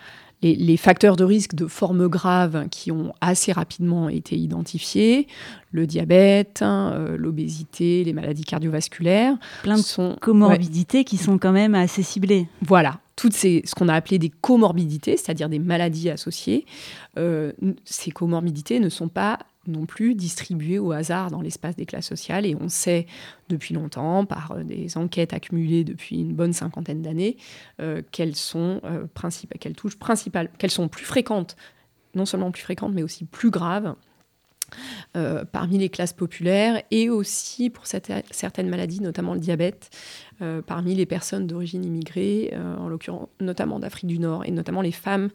les, facteurs de risque de formes graves qui ont assez rapidement été identifiés, le diabète, euh, l'obésité, les maladies cardiovasculaires. Plein de sont, comorbidités qui sont quand même assez ciblées. Voilà, toutes ces, ce qu'on a appelé des comorbidités, c'est-à-dire des maladies associées, euh, ces comorbidités ne sont pas non plus distribuées au hasard dans l'espace des classes sociales. Et on sait depuis longtemps, par euh, des enquêtes accumulées depuis une bonne cinquantaine d'années, euh, qu'elles sont, euh, qu'elles touchent principales, qu'elles sont plus fréquentes, non seulement plus fréquentes, mais aussi plus graves parmi les classes populaires et aussi pour certaines maladies, notamment le diabète, parmi les personnes d'origine immigrée, en l'occurrence notamment d'Afrique du Nord, et notamment les femmes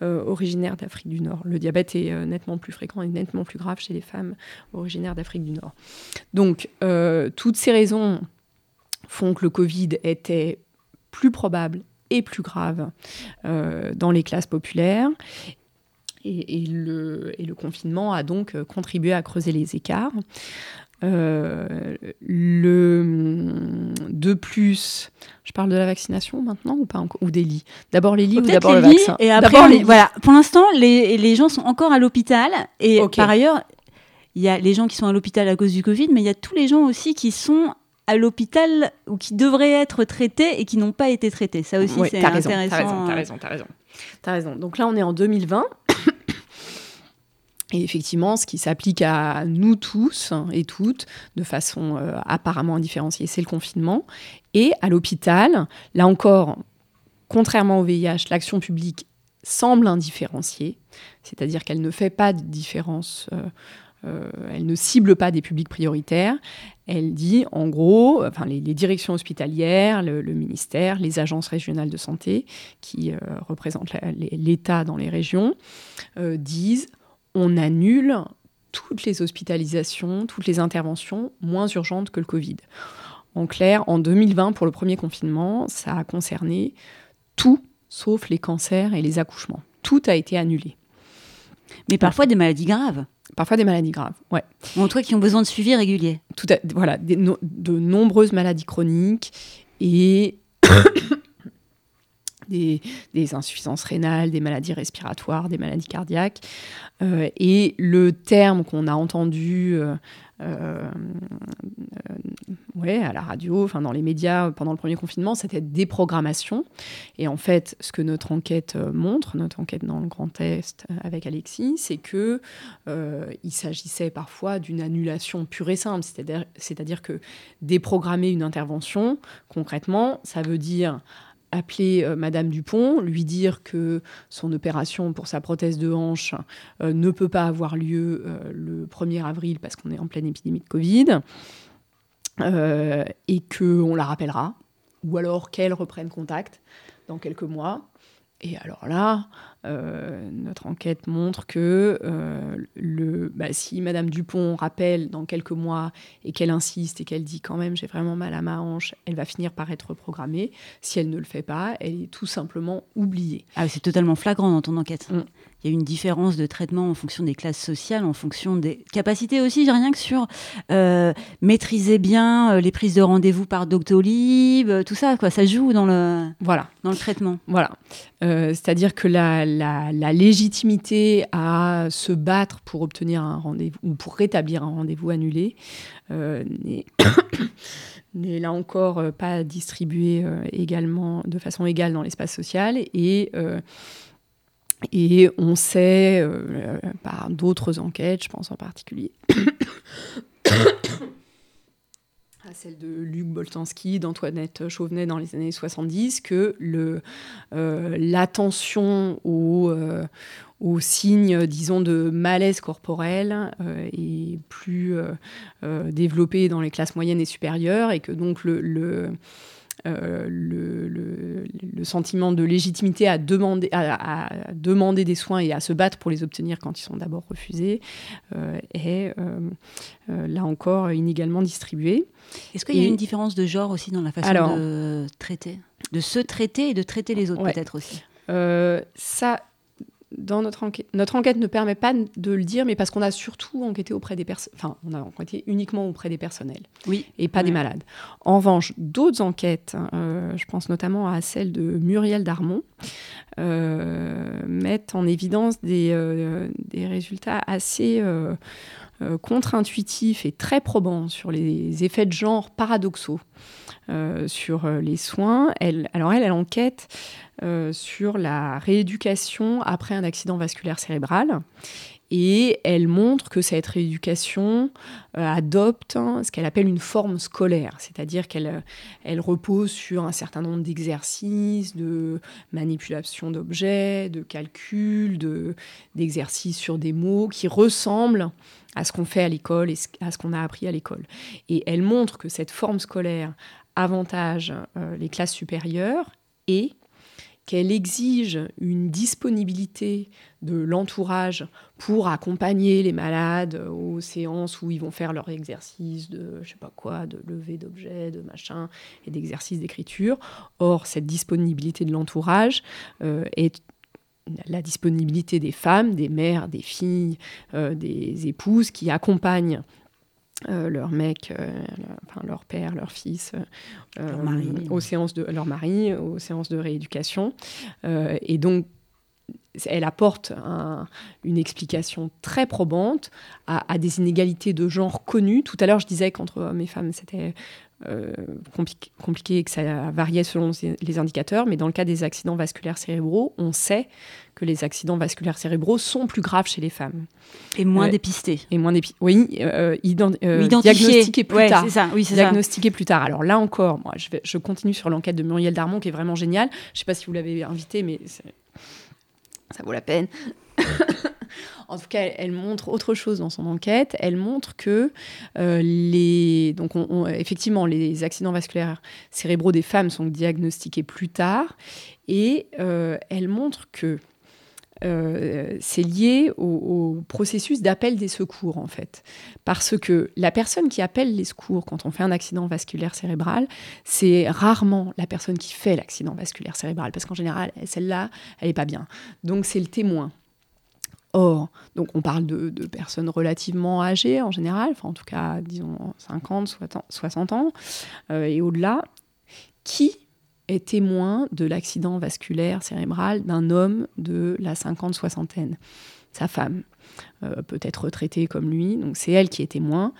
originaires d'Afrique du Nord. Le diabète est nettement plus fréquent et nettement plus grave chez les femmes originaires d'Afrique du Nord. Donc, toutes ces raisons font que le Covid était plus probable et plus grave euh, dans les classes populaires. Et, le, confinement a donc contribué à creuser les écarts. Euh, le, de plus, je parle de la vaccination maintenant ou pas encore, ou des lits? D'abord les lits ou d'abord le vaccin? Et après, les, voilà. Pour l'instant, les, les, gens sont encore à l'hôpital et par ailleurs, il y a les gens qui sont à l'hôpital à cause du Covid, mais il y a tous les gens aussi qui sont à l'hôpital ou qui devraient être traités et qui n'ont pas été traités. Ça aussi, c'est intéressant. T'as raison, t'as raison, t'as raison, as raison. Donc là, on est en 2020. Et effectivement, ce qui s'applique à nous tous et toutes de façon euh, apparemment indifférenciée, c'est le confinement. Et à l'hôpital, là encore, contrairement au VIH, l'action publique semble indifférenciée, c'est-à-dire qu'elle ne fait pas de différence euh, euh, elle ne cible pas des publics prioritaires. Elle dit, en gros, les, directions hospitalières, le, ministère, les agences régionales de santé, qui représentent l'État dans les régions, disent on annule toutes les hospitalisations, toutes les interventions moins urgentes que le Covid. En clair, en 2020, pour le premier confinement, ça a concerné tout sauf les cancers et les accouchements. Tout a été annulé. Mais parfois des maladies graves. Parfois des maladies graves, ouais. En tout cas, qui ont besoin de suivi régulier. Tout voilà, de nombreuses maladies chroniques et des, insuffisances rénales, des maladies respiratoires, des maladies cardiaques. Euh, et le terme qu'on a entendu euh, euh, ouais, à la radio, enfin dans les médias pendant le premier confinement, c'était déprogrammation. Et en fait, ce que notre enquête montre, notre enquête dans le Grand Est avec Alexis, c'est que il s'agissait parfois d'une annulation pure et simple, c'est-à-dire que déprogrammer une intervention, concrètement, ça veut dire appeler euh, Madame Dupont, lui dire que son opération pour sa prothèse de hanche euh, ne peut pas avoir lieu euh, le 1er avril parce qu'on est en pleine épidémie de Covid, et qu'on la rappellera, ou alors qu'elle reprenne contact dans quelques mois. Et alors là, euh, notre enquête montre que euh, le, bah, si Madame Dupont rappelle dans quelques mois et qu'elle insiste et qu'elle dit quand même j'ai vraiment mal à ma hanche, elle va finir par être programmée. Si elle ne le fait pas, elle est tout simplement oubliée. Ah, c'est totalement flagrant dans ton enquête. Mm. Il y a une différence de traitement en fonction des classes sociales, en fonction des capacités aussi, rien que sur euh, maîtriser bien les prises de rendez-vous par Doctolib, tout ça, quoi, ça joue dans le, voilà. dans le traitement. Voilà. C'est-à-dire que la, la, légitimité à se battre pour obtenir un rendez-vous ou pour rétablir un rendez-vous annulé euh, n'est là encore euh, pas distribuée euh, également de façon égale dans l'espace social et et on sait par d'autres enquêtes, je pense en particulier celle de Luc Boltanski, d'Antoinette Chauvenet dans les années 70, que euh, l'attention aux, euh, signes, disons, de malaise corporel euh, est plus développée dans les classes moyennes et supérieures, et que donc le euh, le, le, sentiment de légitimité à demander, à, demander des soins et à se battre pour les obtenir quand ils sont d'abord refusés euh, est euh, là encore inégalement distribué. Est-ce qu'il y a une différence de genre aussi dans la façon de traiter? De se traiter et de traiter les autres peut-être aussi? Ça, dans notre enquête, notre enquête ne permet pas de le dire, mais parce qu'on a surtout enquêté auprès des personnes, enfin, on a enquêté uniquement auprès des personnels, oui, et pas des malades. En revanche, d'autres enquêtes, euh, je pense notamment à celle de Muriel Darmon, euh, mettent en évidence des, euh, des résultats assez contre-intuitifs et très probants sur les effets de genre paradoxaux sur les soins. Elle, alors elle, elle enquête euh, sur la rééducation après un accident vasculaire cérébral. Et elle montre que cette rééducation euh, adopte hein, ce qu'elle appelle une forme scolaire, c'est-à-dire qu'elle euh, elle repose sur un certain nombre d'exercices, de manipulation d'objets, de calcul, d'exercices sur des mots qui ressemblent à ce qu'on fait à l'école et à ce qu'on a appris à l'école. Et elle montre que cette forme scolaire avantage les classes supérieures et qu'elle exige une disponibilité de l'entourage pour accompagner les malades aux séances où ils vont faire leur exercice de je sais pas quoi, de lever d'objets, de machin et d'exercice d'écriture. Or, cette disponibilité de l'entourage euh, est la disponibilité des femmes, des mères, des filles, euh, des épouses qui accompagnent euh, leur mec, euh, leur, enfin, leur père, leur fils, leur mari. aux séances de leur mari, aux séances de rééducation. et donc, elle apporte une explication très probante à, des inégalités de genre connues. Tout à l'heure, je disais qu'entre hommes et femmes, c'était euh, compliqué, et que ça variait selon les indicateurs, mais dans le cas des accidents vasculaires cérébraux, on sait que les accidents vasculaires cérébraux sont plus graves chez les femmes. Et moins euh, dépistés. Et moins dépistés. Oui, euh, diagnostiqués plus tard. Ça, oui, diagnostiqués plus tard. Alors là encore, moi, je, vais, je continue sur l'enquête de Muriel Darmon, qui est vraiment géniale. Je ne sais pas si vous l'avez invité, mais ça vaut la peine. En tout cas, elle, montre autre chose dans son enquête. Elle montre que euh, les, donc effectivement, les accidents vasculaires cérébraux des femmes sont diagnostiqués plus tard, et euh, elle montre que euh, c'est lié au, processus d'appel des secours, en fait. Parce que la personne qui appelle les secours quand on fait un accident vasculaire cérébral, c'est rarement la personne qui fait l'accident vasculaire cérébral, parce qu'en général, celle-là, elle n'est pas bien. Donc c'est le témoin. Or, donc on parle de, personnes relativement âgées en général, enfin en tout cas, disons 50, 60 ans. Euh, et au-delà, qui est témoin de l'accident vasculaire cérébral d'un homme de la 50-soixantaine Sa femme, euh, peut-être retraitée comme lui, donc c'est elle qui est témoin.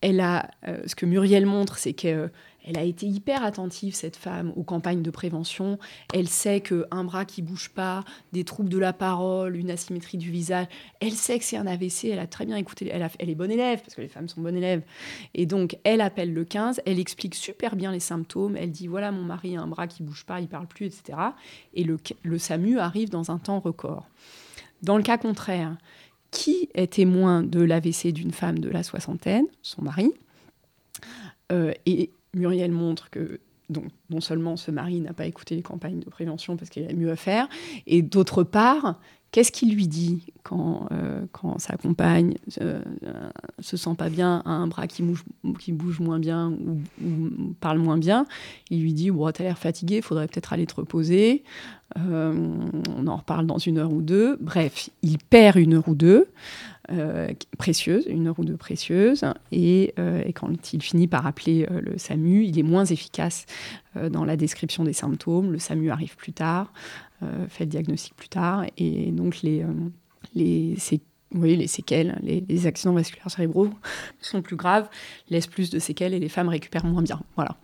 Elle a, euh, ce que Muriel montre, c'est que elle a été hyper attentive, cette femme, aux campagnes de prévention. Elle sait qu'un bras qui bouge pas, des troubles de la parole, une asymétrie du visage, elle sait que c'est un AVC, elle a très bien écouté, elle, est bonne élève, parce que les femmes sont bonnes élèves. Et donc, elle appelle le 15, elle explique super bien les symptômes, elle dit, voilà, mon mari a un bras qui bouge pas, il parle plus, etc. Et le, le SAMU arrive dans un temps record. Dans le cas contraire, qui est témoin de l'AVC d'une femme de la soixantaine? Son mari. Euh, et Muriel montre que donc, non seulement ce mari n'a pas écouté les campagnes de prévention parce qu'il a mieux à faire, et d'autre part, qu'est-ce qu'il lui dit quand, euh, quand sa compagne euh, se sent pas bien, a un bras qui bouge, qui bouge moins bien ou, parle moins bien Il lui dit bon, as l'air fatigué, il faudrait peut-être aller te reposer. Euh, on en reparle dans une heure ou deux. Bref, il perd une heure ou deux. Euh, précieuse, une heure ou deux précieuse, et, euh, et, quand il finit par appeler euh, le SAMU, il est moins efficace dans la description des symptômes, le SAMU arrive plus tard, fait le diagnostic plus tard, et donc les séquelles, les, les, accidents vasculaires cérébraux sont plus graves, laissent plus de séquelles et les femmes récupèrent moins bien. Voilà.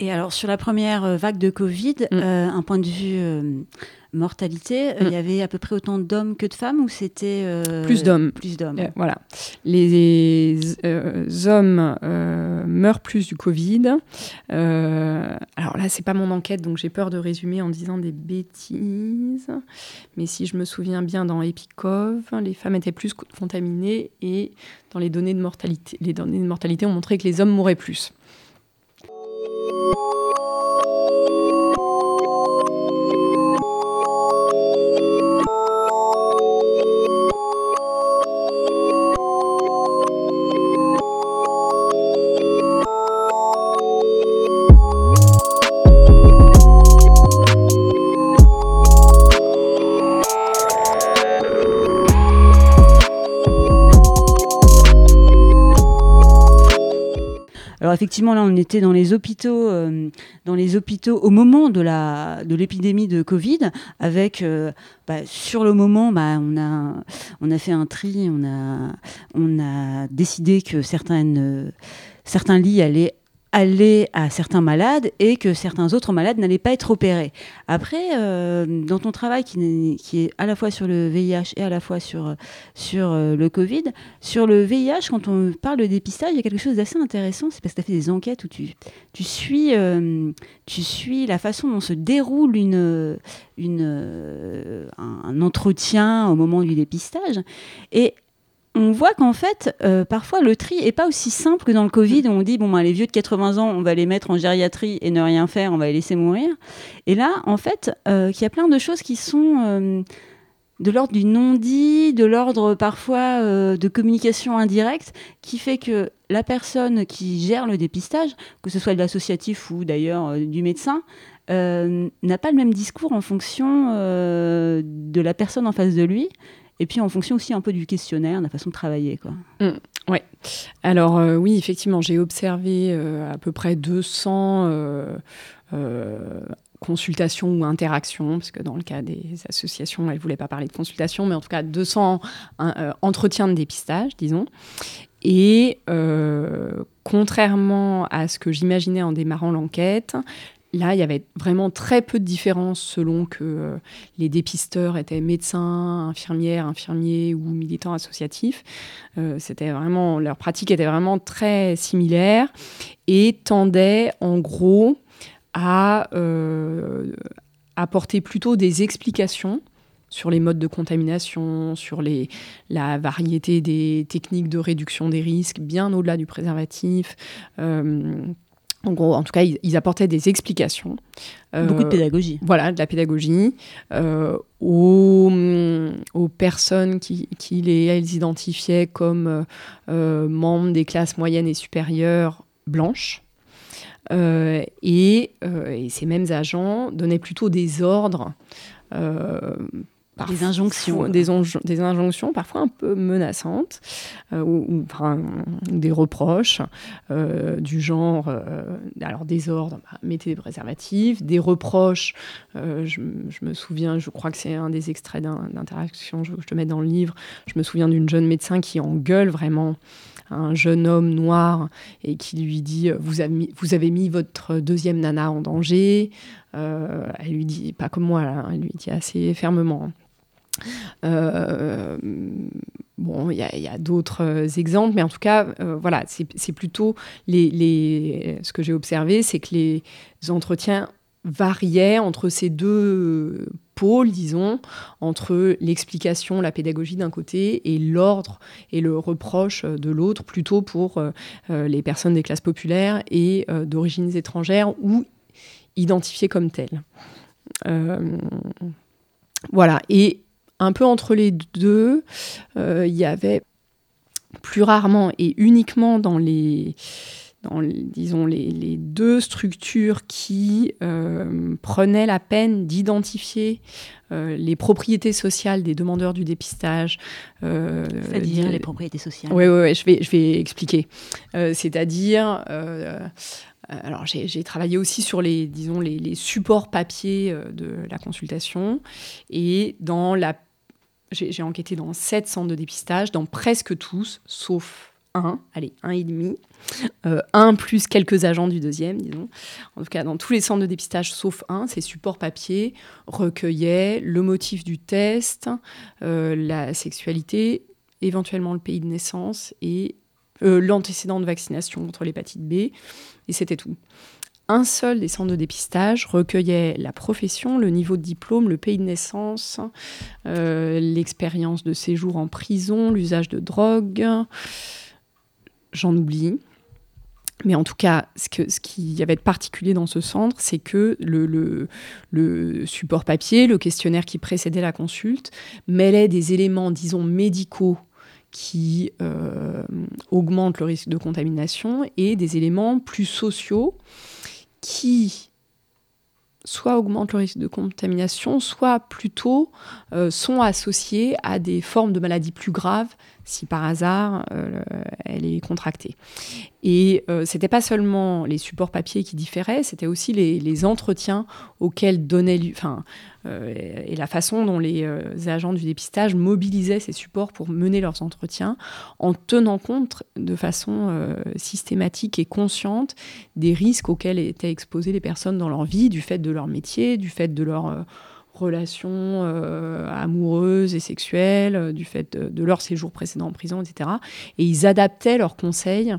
Et alors, sur la première vague de Covid, mm. un point de vue mortalité, euh, il y mm. avait à peu près autant d'hommes que de femmes ou c'était euh, plus d'hommes Plus d'hommes. Euh, voilà. Les hommes meurent plus du Covid. alors là, c'est pas mon enquête, donc j'ai peur de résumer en disant des bêtises. Mais si je me souviens bien, dans Epicov, les femmes étaient plus contaminées et dans les données de mortalité, les données de mortalité ont montré que les hommes mouraient plus. Música effectivement, là, on était dans les hôpitaux, euh, dans les hôpitaux au moment de la de l'épidémie de Covid, avec euh, bah, sur le moment, bah, on a on a fait un tri, on a on a décidé que certaines certains lits allaient allait à certains malades et que certains autres malades n'allaient pas être opérés. Après, euh, dans ton travail qui, est à la fois sur le VIH et à la fois sur, sur euh, le Covid, sur le VIH, quand on parle de dépistage, il y a quelque chose d'assez intéressant, c'est parce que tu as fait des enquêtes où tu, tu, suis, euh, tu suis la façon dont se déroule une, une, un entretien au moment du dépistage. Et on voit qu'en fait, euh, parfois, le tri n'est pas aussi simple que dans le Covid, où on dit, bon, ben, les vieux de 80 ans, on va les mettre en gériatrie et ne rien faire, on va les laisser mourir. Et là, en fait, euh, il y a plein de choses qui sont euh, de l'ordre du non-dit, de l'ordre parfois de communication indirecte, qui fait que la personne qui gère le dépistage, que ce soit de l'associatif ou d'ailleurs du médecin, n'a pas le même discours en fonction de la personne en face de lui et puis en fonction aussi un peu du questionnaire, de la façon de travailler. Quoi. Mmh, ouais. Alors euh, oui, effectivement, j'ai observé euh, à peu près 200 euh, consultations ou interactions, parce que dans le cas des associations, elles ne voulaient pas parler de consultation, mais en tout cas 200 entretiens de dépistage, disons. Et contrairement à ce que j'imaginais en démarrant l'enquête, Là, il y avait vraiment très peu de différence selon que euh, les dépisteurs étaient médecins, infirmières, infirmiers ou militants associatifs. Euh, c'était vraiment leur pratique était vraiment très similaire et tendait en gros à euh, apporter plutôt des explications sur les modes de contamination, sur la variété des techniques de réduction des risques, bien au-delà du préservatif. En gros, en tout cas, ils, apportaient des explications. Beaucoup de euh, pédagogie. Voilà, de la pédagogie euh, aux, aux, personnes qui, qui les, identifiaient comme euh, membres des classes moyennes et supérieures blanches. Et, et, ces mêmes agents donnaient plutôt des ordres des injonctions. Des, des, injonctions parfois un peu menaçantes, euh, ou, des reproches euh, du genre, euh, alors des ordres, bah, mettez des préservatifs, des reproches, je, me souviens, je crois que c'est un des extraits d'interaction, je, je, te mets dans le livre, je me souviens d'une jeune médecin qui engueule vraiment un jeune homme noir et qui lui dit vous avez mis, vous avez mis votre deuxième nana en danger. elle lui dit pas comme moi, là, elle lui dit assez fermement. Euh, bon, il y a, d'autres exemples, mais en tout cas, euh, voilà, c'est plutôt les, ce que j'ai observé, c'est que les entretiens variaient entre ces deux pôles, disons, entre l'explication, la pédagogie d'un côté et l'ordre et le reproche de l'autre, plutôt pour euh, les personnes des classes populaires et d'origines étrangères ou identifiées comme telles. voilà, et un peu entre les deux, euh, il y avait plus rarement et uniquement dans les, dans, disons, les, deux structures qui euh, prenaient la peine d'identifier euh, les propriétés sociales des demandeurs du dépistage. C'est-à-dire les propriétés sociales Oui, oui, je, vais, je vais expliquer. C'est-à-dire alors j'ai travaillé aussi sur les, disons, les, les supports papier de la consultation et dans la j'ai enquêté dans sept centres de dépistage, dans presque tous, sauf un, allez, un et demi, euh, un plus quelques agents du deuxième, disons. En tout cas, dans tous les centres de dépistage, sauf un, ces supports papier recueillaient le motif du test, euh, la sexualité, éventuellement le pays de naissance et euh, l'antécédent de vaccination contre l'hépatite B, et c'était tout un seul des centres de dépistage recueillait la profession, le niveau de diplôme, le pays de naissance, euh, l'expérience de séjour en prison, l'usage de drogue. J'en oublie. Mais en tout cas, ce, qui y avait de particulier dans ce centre, c'est que le, le, support papier, le questionnaire qui précédait la consulte, mêlait des éléments, disons, médicaux qui euh, augmentent le risque de contamination et des éléments plus sociaux qui soit augmentent le risque de contamination, soit plutôt euh, sont associés à des formes de maladies plus graves si par hasard elle est contractée. Et c'était pas seulement les supports papier qui différaient, c'était aussi les, entretiens auxquels donnait, enfin, et la façon dont les agents du dépistage mobilisaient ces supports pour mener leurs entretiens, en tenant compte de façon systématique et consciente des risques auxquels étaient exposées les personnes dans leur vie, du fait de leur métier, du fait de leur euh, relations euh, amoureuses et sexuelles, euh, du fait de, leur séjour précédent en prison, etc. Et ils adaptaient leurs conseils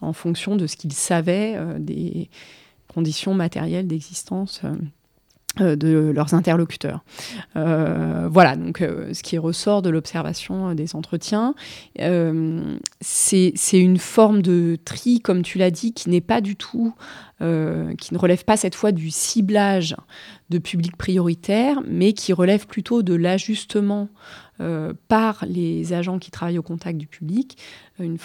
en fonction de ce qu'ils savaient des conditions matérielles d'existence de leurs interlocuteurs. voilà, donc ce qui ressort de l'observation des entretiens, c'est une forme de tri, comme tu l'as dit, qui n'est pas du tout euh, qui ne relève pas cette fois du ciblage de public prioritaire, mais qui relève plutôt de l'ajustement euh, par les agents qui travaillent au contact du public.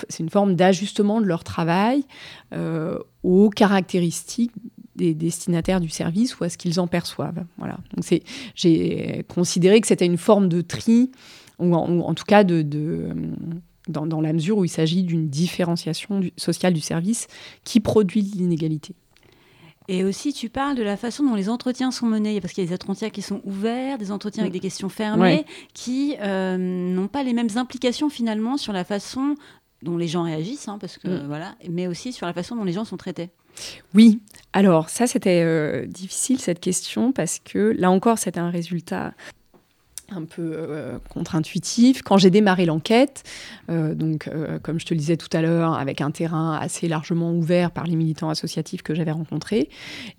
C'est une forme d'ajustement de leur travail euh, aux caractéristiques des destinataires du service ou à ce qu'ils en perçoivent. Voilà. Donc j'ai considéré que c'était une forme de tri, ou en, tout cas de, de dans, dans, la mesure où il s'agit d'une différenciation sociale du service qui produit l'inégalité. Et aussi, tu parles de la façon dont les entretiens sont menés, parce qu'il y a des entretiens qui sont ouverts, des entretiens avec des questions fermées, qui euh, n'ont pas les mêmes implications finalement sur la façon dont les gens réagissent, hein, parce que mm. voilà, mais aussi sur la façon dont les gens sont traités. Oui, alors ça c'était euh, difficile cette question parce que là encore c'était un résultat un peu euh, contre-intuitif. Quand j'ai démarré l'enquête, euh, donc comme je te le disais tout à l'heure, avec un terrain assez largement ouvert par les militants associatifs que j'avais rencontrés,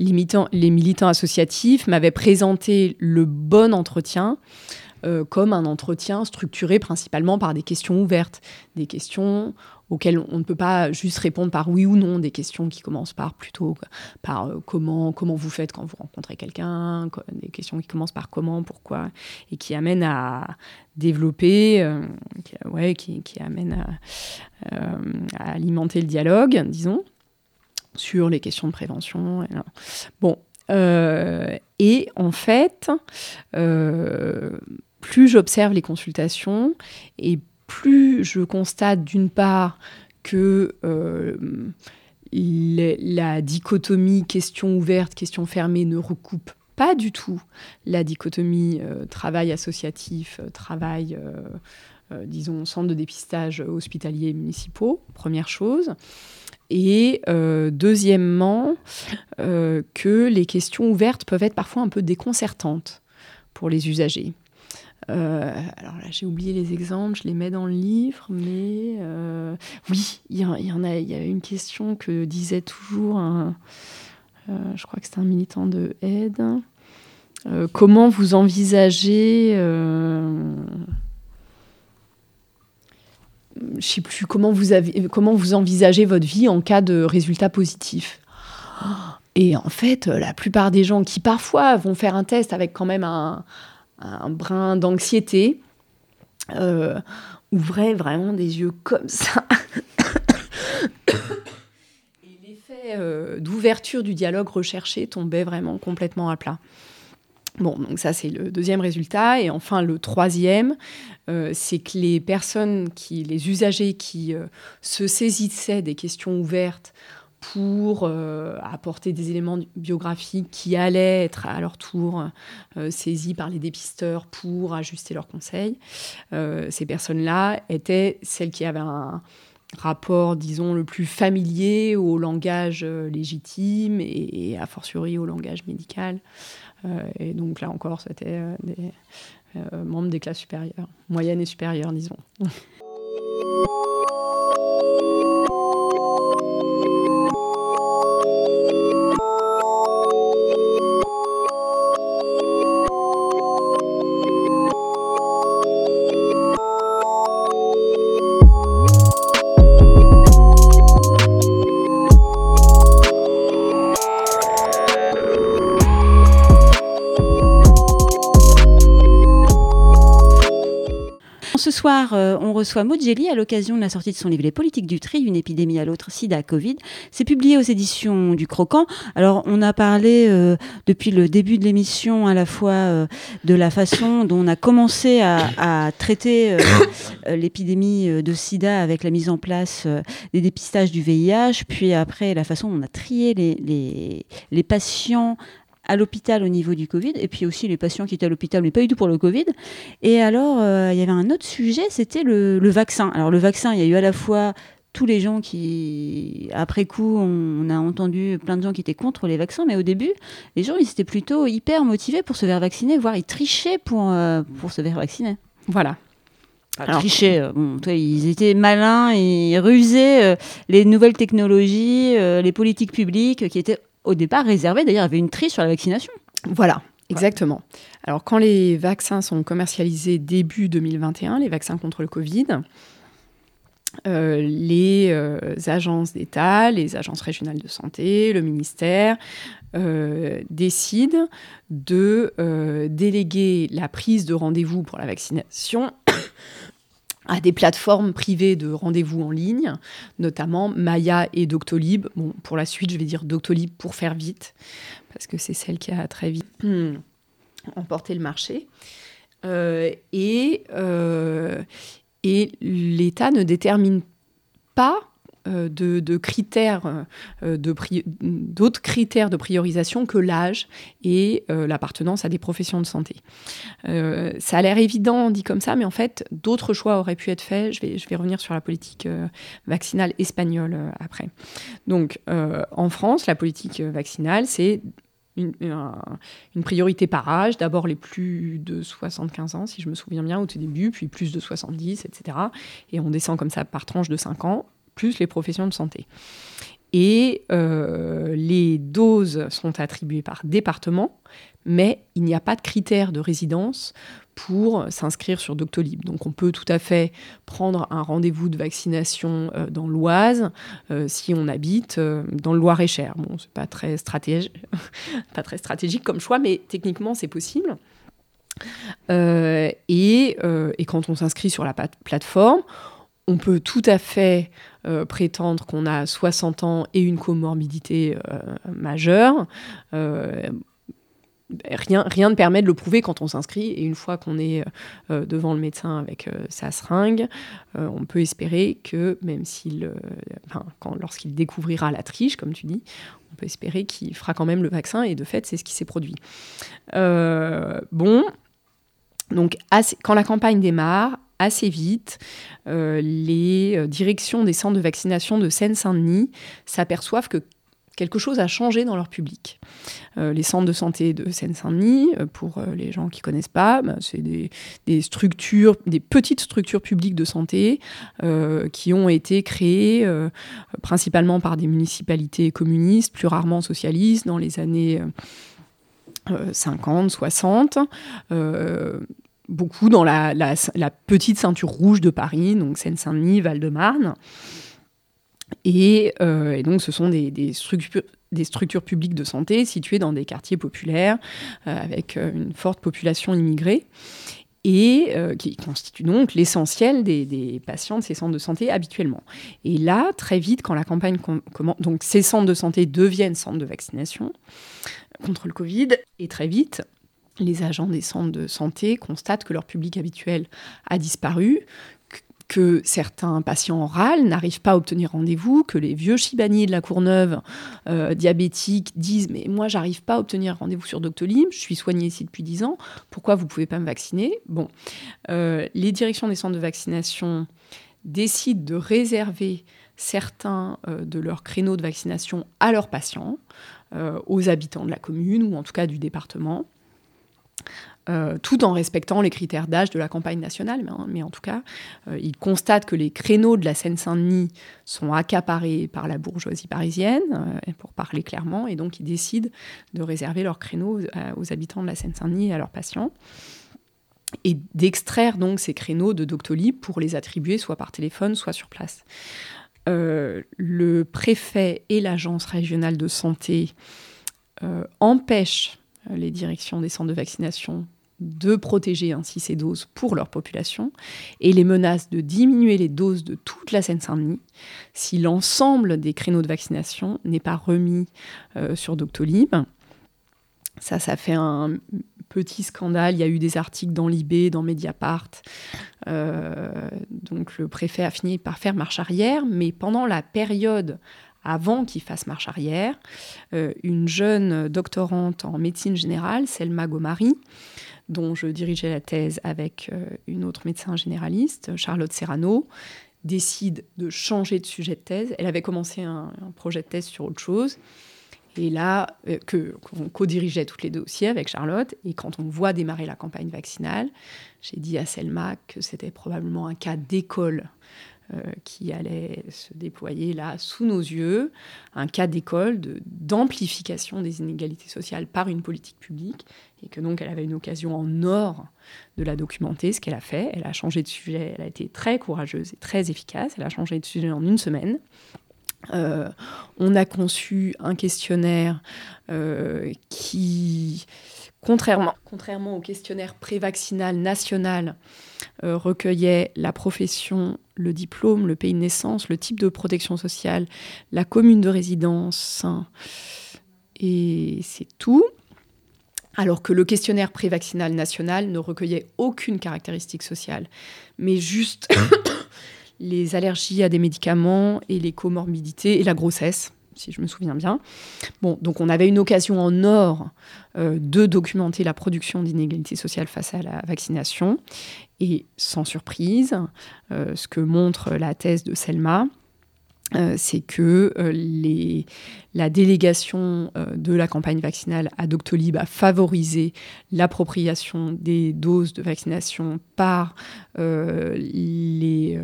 les militants associatifs m'avaient présenté le bon entretien comme un entretien structuré principalement par des questions ouvertes, des questions auxquelles on ne peut pas juste répondre par oui ou non, des questions qui commencent par plutôt par euh, comment, comment vous faites quand vous rencontrez quelqu'un, des questions qui commencent par comment, pourquoi, et qui amènent à développer, euh, qui, ouais, qui, amènent à, euh, à, alimenter le dialogue, disons, sur les questions de prévention. Bon, et en fait, plus j'observe les consultations et plus je constate d'une part que euh, la dichotomie question ouverte, question fermée ne recoupe pas du tout la dichotomie euh, travail associatif, euh, travail, disons, centre de dépistage hospitalier municipaux, première chose. Et deuxièmement, que les questions ouvertes peuvent être parfois un peu déconcertantes pour les usagers. Euh, alors là, j'ai oublié les exemples, je les mets dans le livre, mais euh, oui, il y, en a. Il y a une question que disait toujours un, euh, je crois que c'était un militant de aide. comment vous envisagez je sais plus comment vous avez comment vous envisagez votre vie en cas de résultat positif? Et en fait, la plupart des gens qui parfois vont faire un test avec quand même un, un brin d'anxiété, euh, ouvrait vraiment des yeux comme ça. Et l'effet euh, d'ouverture du dialogue recherché tombait vraiment complètement à plat. Bon, donc ça c'est le deuxième résultat. Et enfin le troisième, euh, c'est que les personnes, qui, les usagers qui se saisissaient des questions ouvertes pour euh, apporter des éléments biographiques qui allaient être à leur tour euh, saisis par les dépisteurs pour ajuster leurs conseils. Euh, ces personnes-là étaient celles qui avaient un rapport, disons, le plus familier au langage légitime et, a fortiori au langage médical. et donc là encore, c'était des membres des classes supérieures, moyennes et supérieures, disons. soir, on reçoit Maud à l'occasion de la sortie de son livre Les politiques du tri, une épidémie à l'autre, sida, Covid. C'est publié aux éditions du Croquant. Alors, on a parlé depuis le début de l'émission à la fois de la façon dont on a commencé à, traiter l'épidémie de sida avec la mise en place des dépistages du VIH, puis après la façon dont on a trié les, les, les patients à l'hôpital au niveau du Covid, et puis aussi les patients qui étaient à l'hôpital, mais pas du tout pour le Covid. Et alors, euh, il y avait un autre sujet, c'était le, vaccin. Alors le vaccin, il y a eu à la fois tous les gens qui, après coup, on, a entendu plein de gens qui étaient contre les vaccins, mais au début, les gens, ils étaient plutôt hyper motivés pour se faire vacciner, voire ils trichaient pour, euh, pour se faire vacciner. Voilà. Alors, trichaient, euh, bon, toi, ils étaient malins, ils rusaient les nouvelles technologies, les politiques publiques qui étaient au départ réservé. D'ailleurs, avait une triche sur la vaccination. Voilà, exactement. Alors, quand les vaccins sont commercialisés début 2021, les vaccins contre le Covid, euh, les euh, agences d'État, les agences régionales de santé, le ministère euh, décident de déléguer la prise de rendez-vous pour la vaccination à des plateformes privées de rendez-vous en ligne, notamment Maya et Doctolib. Bon, pour la suite, je vais dire Doctolib pour faire vite, parce que c'est celle qui a très vite hmm, emporté le marché. Euh, euh, et l'État ne détermine pas euh, de, critères, euh, d'autres critères de priorisation que l'âge et euh, l'appartenance à des professions de santé. ça a l'air évident dit comme ça, mais en fait, d'autres choix auraient pu être faits. Je vais, revenir sur la politique vaccinale espagnole après. Donc, en France, la politique vaccinale, c'est une, une, priorité par âge, d'abord les plus de 75 ans, si je me souviens bien, au tout début, puis plus de 70, etc. Et on descend comme ça par tranche de 5 ans plus les professions de santé. Et euh, les doses sont attribuées par département, mais il n'y a pas de critère de résidence pour s'inscrire sur Doctolib. Donc on peut tout à fait prendre un rendez-vous de vaccination euh, dans l'Oise euh, si on habite dans le Loir-et-Cher. Bon, c'est pas très pas très stratégique comme choix, mais techniquement c'est possible. et, quand on s'inscrit sur la plateforme, on peut tout à fait euh, prétendre qu'on a 60 ans et une comorbidité euh, majeure. Euh, rien, rien ne permet de le prouver quand on s'inscrit. Et une fois qu'on est devant le médecin avec sa seringue, on peut espérer que, même s'il, lorsqu'il découvrira la triche, comme tu dis, on peut espérer qu'il fera quand même le vaccin. Et de fait, c'est ce qui s'est produit. bon. Donc, quand la campagne démarre, assez vite, euh, les euh, directions des centres de vaccination de Seine-Saint-Denis s'aperçoivent que quelque chose a changé dans leur public. Euh, les centres de santé de Seine-Saint-Denis, pour les gens qui ne connaissent pas, bah, c'est des, structures, des petites structures publiques de santé qui ont été créées principalement par des municipalités communistes, plus rarement socialistes, dans les années 50, 60 beaucoup dans la, petite ceinture rouge de Paris, donc Seine-Saint-Denis, Val-de-Marne. Et, euh, donc, ce sont des, structures, publiques de santé situées dans des quartiers populaires euh, avec euh, une forte population immigrée et qui constituent donc l'essentiel des, patients de ces centres de santé habituellement. Et là, très vite, quand la campagne commence, donc ces centres de santé deviennent centres de vaccination contre le Covid, et très vite, les agents des centres de santé constatent que leur public habituel a disparu, que certains patients râlent, n'arrivent pas à obtenir rendez-vous, que les vieux chibaniers de la Courneuve euh, diabétiques disent mais moi j'arrive pas à obtenir rendez-vous sur Doctolib, je suis soigné ici depuis 10 ans, pourquoi vous pouvez pas me vacciner? Bon, euh, les directions des centres de vaccination décident de réserver certains euh, de leurs créneaux de vaccination à leurs patients, aux habitants de la commune ou en tout cas du département. Euh, tout en respectant les critères d'âge de la campagne nationale. Mais, en tout cas, euh, il constate que les créneaux de la Seine-Saint-Denis sont accaparés par la bourgeoisie parisienne, euh, pour parler clairement, et donc ils décident de réserver leurs créneaux aux habitants de la Seine-Saint-Denis et à leurs patients et d'extraire donc ces créneaux de Doctolib pour les attribuer soit par téléphone, soit sur place. le préfet et l'agence régionale de santé empêchent les directions des centres de vaccination de protéger ainsi ces doses pour leur population et les menace de diminuer les doses de toute la Seine-Saint-Denis si l'ensemble des créneaux de vaccination n'est pas remis euh, sur Doctolib. Ça, ça fait un petit scandale. Il y a eu des articles dans l'IB, dans Mediapart. Euh, donc le préfet a fini par faire marche arrière, mais pendant la période avant qu'il fasse marche arrière, euh, une jeune doctorante en médecine générale, Selma Gomari, dont je dirigeais la thèse avec euh, une autre médecin généraliste, Charlotte Serrano, décide de changer de sujet de thèse. Elle avait commencé un, projet de thèse sur autre chose. Et là, euh, que qu'on co-dirigeait toutes les deux aussi avec Charlotte. Et quand on voit démarrer la campagne vaccinale, j'ai dit à Selma que c'était probablement un cas d'école qui allait se déployer là sous nos yeux, un cas d'école d'amplification des inégalités sociales par une politique publique, et que donc elle avait une occasion en or de la documenter, ce qu'elle a fait. Elle a changé de sujet, elle a été très courageuse et très efficace, elle a changé de sujet en une semaine. Euh, on a conçu un questionnaire euh, qui, contrairement, contrairement au questionnaire prévaccinal national, euh, recueillait la profession, le diplôme, le pays de naissance, le type de protection sociale, la commune de résidence, et c'est tout. Alors que le questionnaire prévaccinal national ne recueillait aucune caractéristique sociale, mais juste les allergies à des médicaments et les comorbidités et la grossesse, si je me souviens bien. Bon, donc on avait une occasion en or euh, de documenter la production d'inégalités sociales face à la vaccination. Et sans surprise, euh, ce que montre la thèse de Selma, euh, c'est que la délégation de la campagne vaccinale à Doctolib a favorisé l'appropriation des doses de vaccination par les,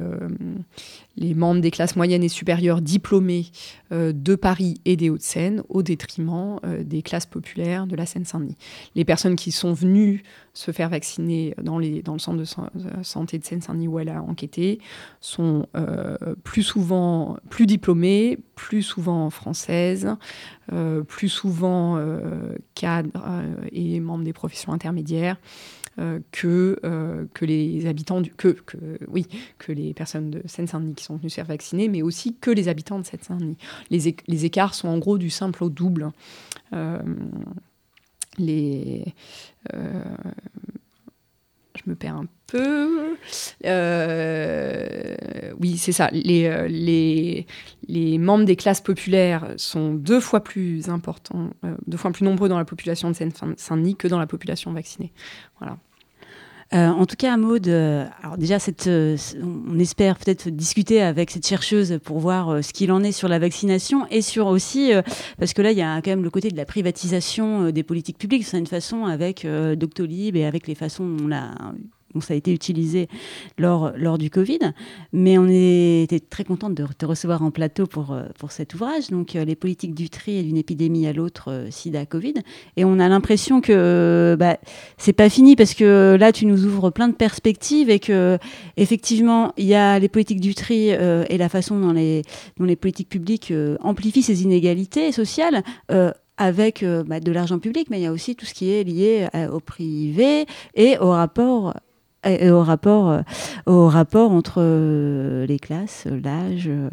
les membres des classes moyennes et supérieures diplômés euh, de Paris et des Hauts-de-Seine au détriment euh, des classes populaires de la Seine-Saint-Denis. Les personnes qui sont venues se faire vacciner dans, le centre de euh, santé de Seine-Saint-Denis où elle a enquêté sont plus souvent plus diplômées, plus souvent françaises, plus souvent cadres et membres des professions intermédiaires. Euh, que, euh, que les habitants que, que, oui, que les personnes de Seine-Saint-Denis qui sont venues se faire vacciner, mais aussi que les habitants de Seine-Saint-Denis. Les, les, écarts sont en gros du simple au double. Euh, les, je me perds un peu. oui, c'est ça. Les, les, les, membres des classes populaires sont deux fois plus importants, deux fois plus nombreux dans la population de Seine-Saint-Denis que dans la population vaccinée. Voilà. Euh, en tout cas, Maud, euh, alors déjà, cette, euh, on espère peut-être discuter avec cette chercheuse pour voir ce qu'il en est sur la vaccination et sur aussi, parce que là, il y a quand même le côté de la privatisation des politiques publiques, c'est une façon avec Doctolib et avec les façons dont on a ça a été utilisé lors, lors du Covid. Mais on était très contente de te recevoir en plateau pour, euh, pour cet ouvrage. Donc, euh, les politiques du tri et d'une épidémie à l'autre, euh, SIDA, Covid. Et on a l'impression que bah, c'est pas fini parce que là, tu nous ouvres plein de perspectives et que, effectivement, il y a les politiques du tri et la façon dont les, dont les politiques publiques amplifient ces inégalités sociales avec bah, de l'argent public, mais il y a aussi tout ce qui est lié au privé et au rapport et au rapport, euh, au rapport entre euh, les classes, l'âge, euh,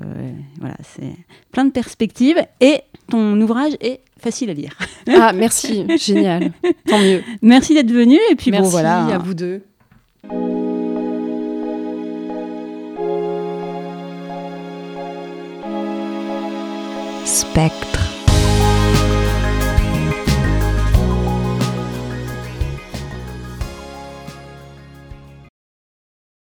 voilà, c'est plein de perspectives et ton ouvrage est facile à lire. Ah merci, génial, tant mieux. Merci d'être venu et puis merci bon voilà. à vous deux. Spectre.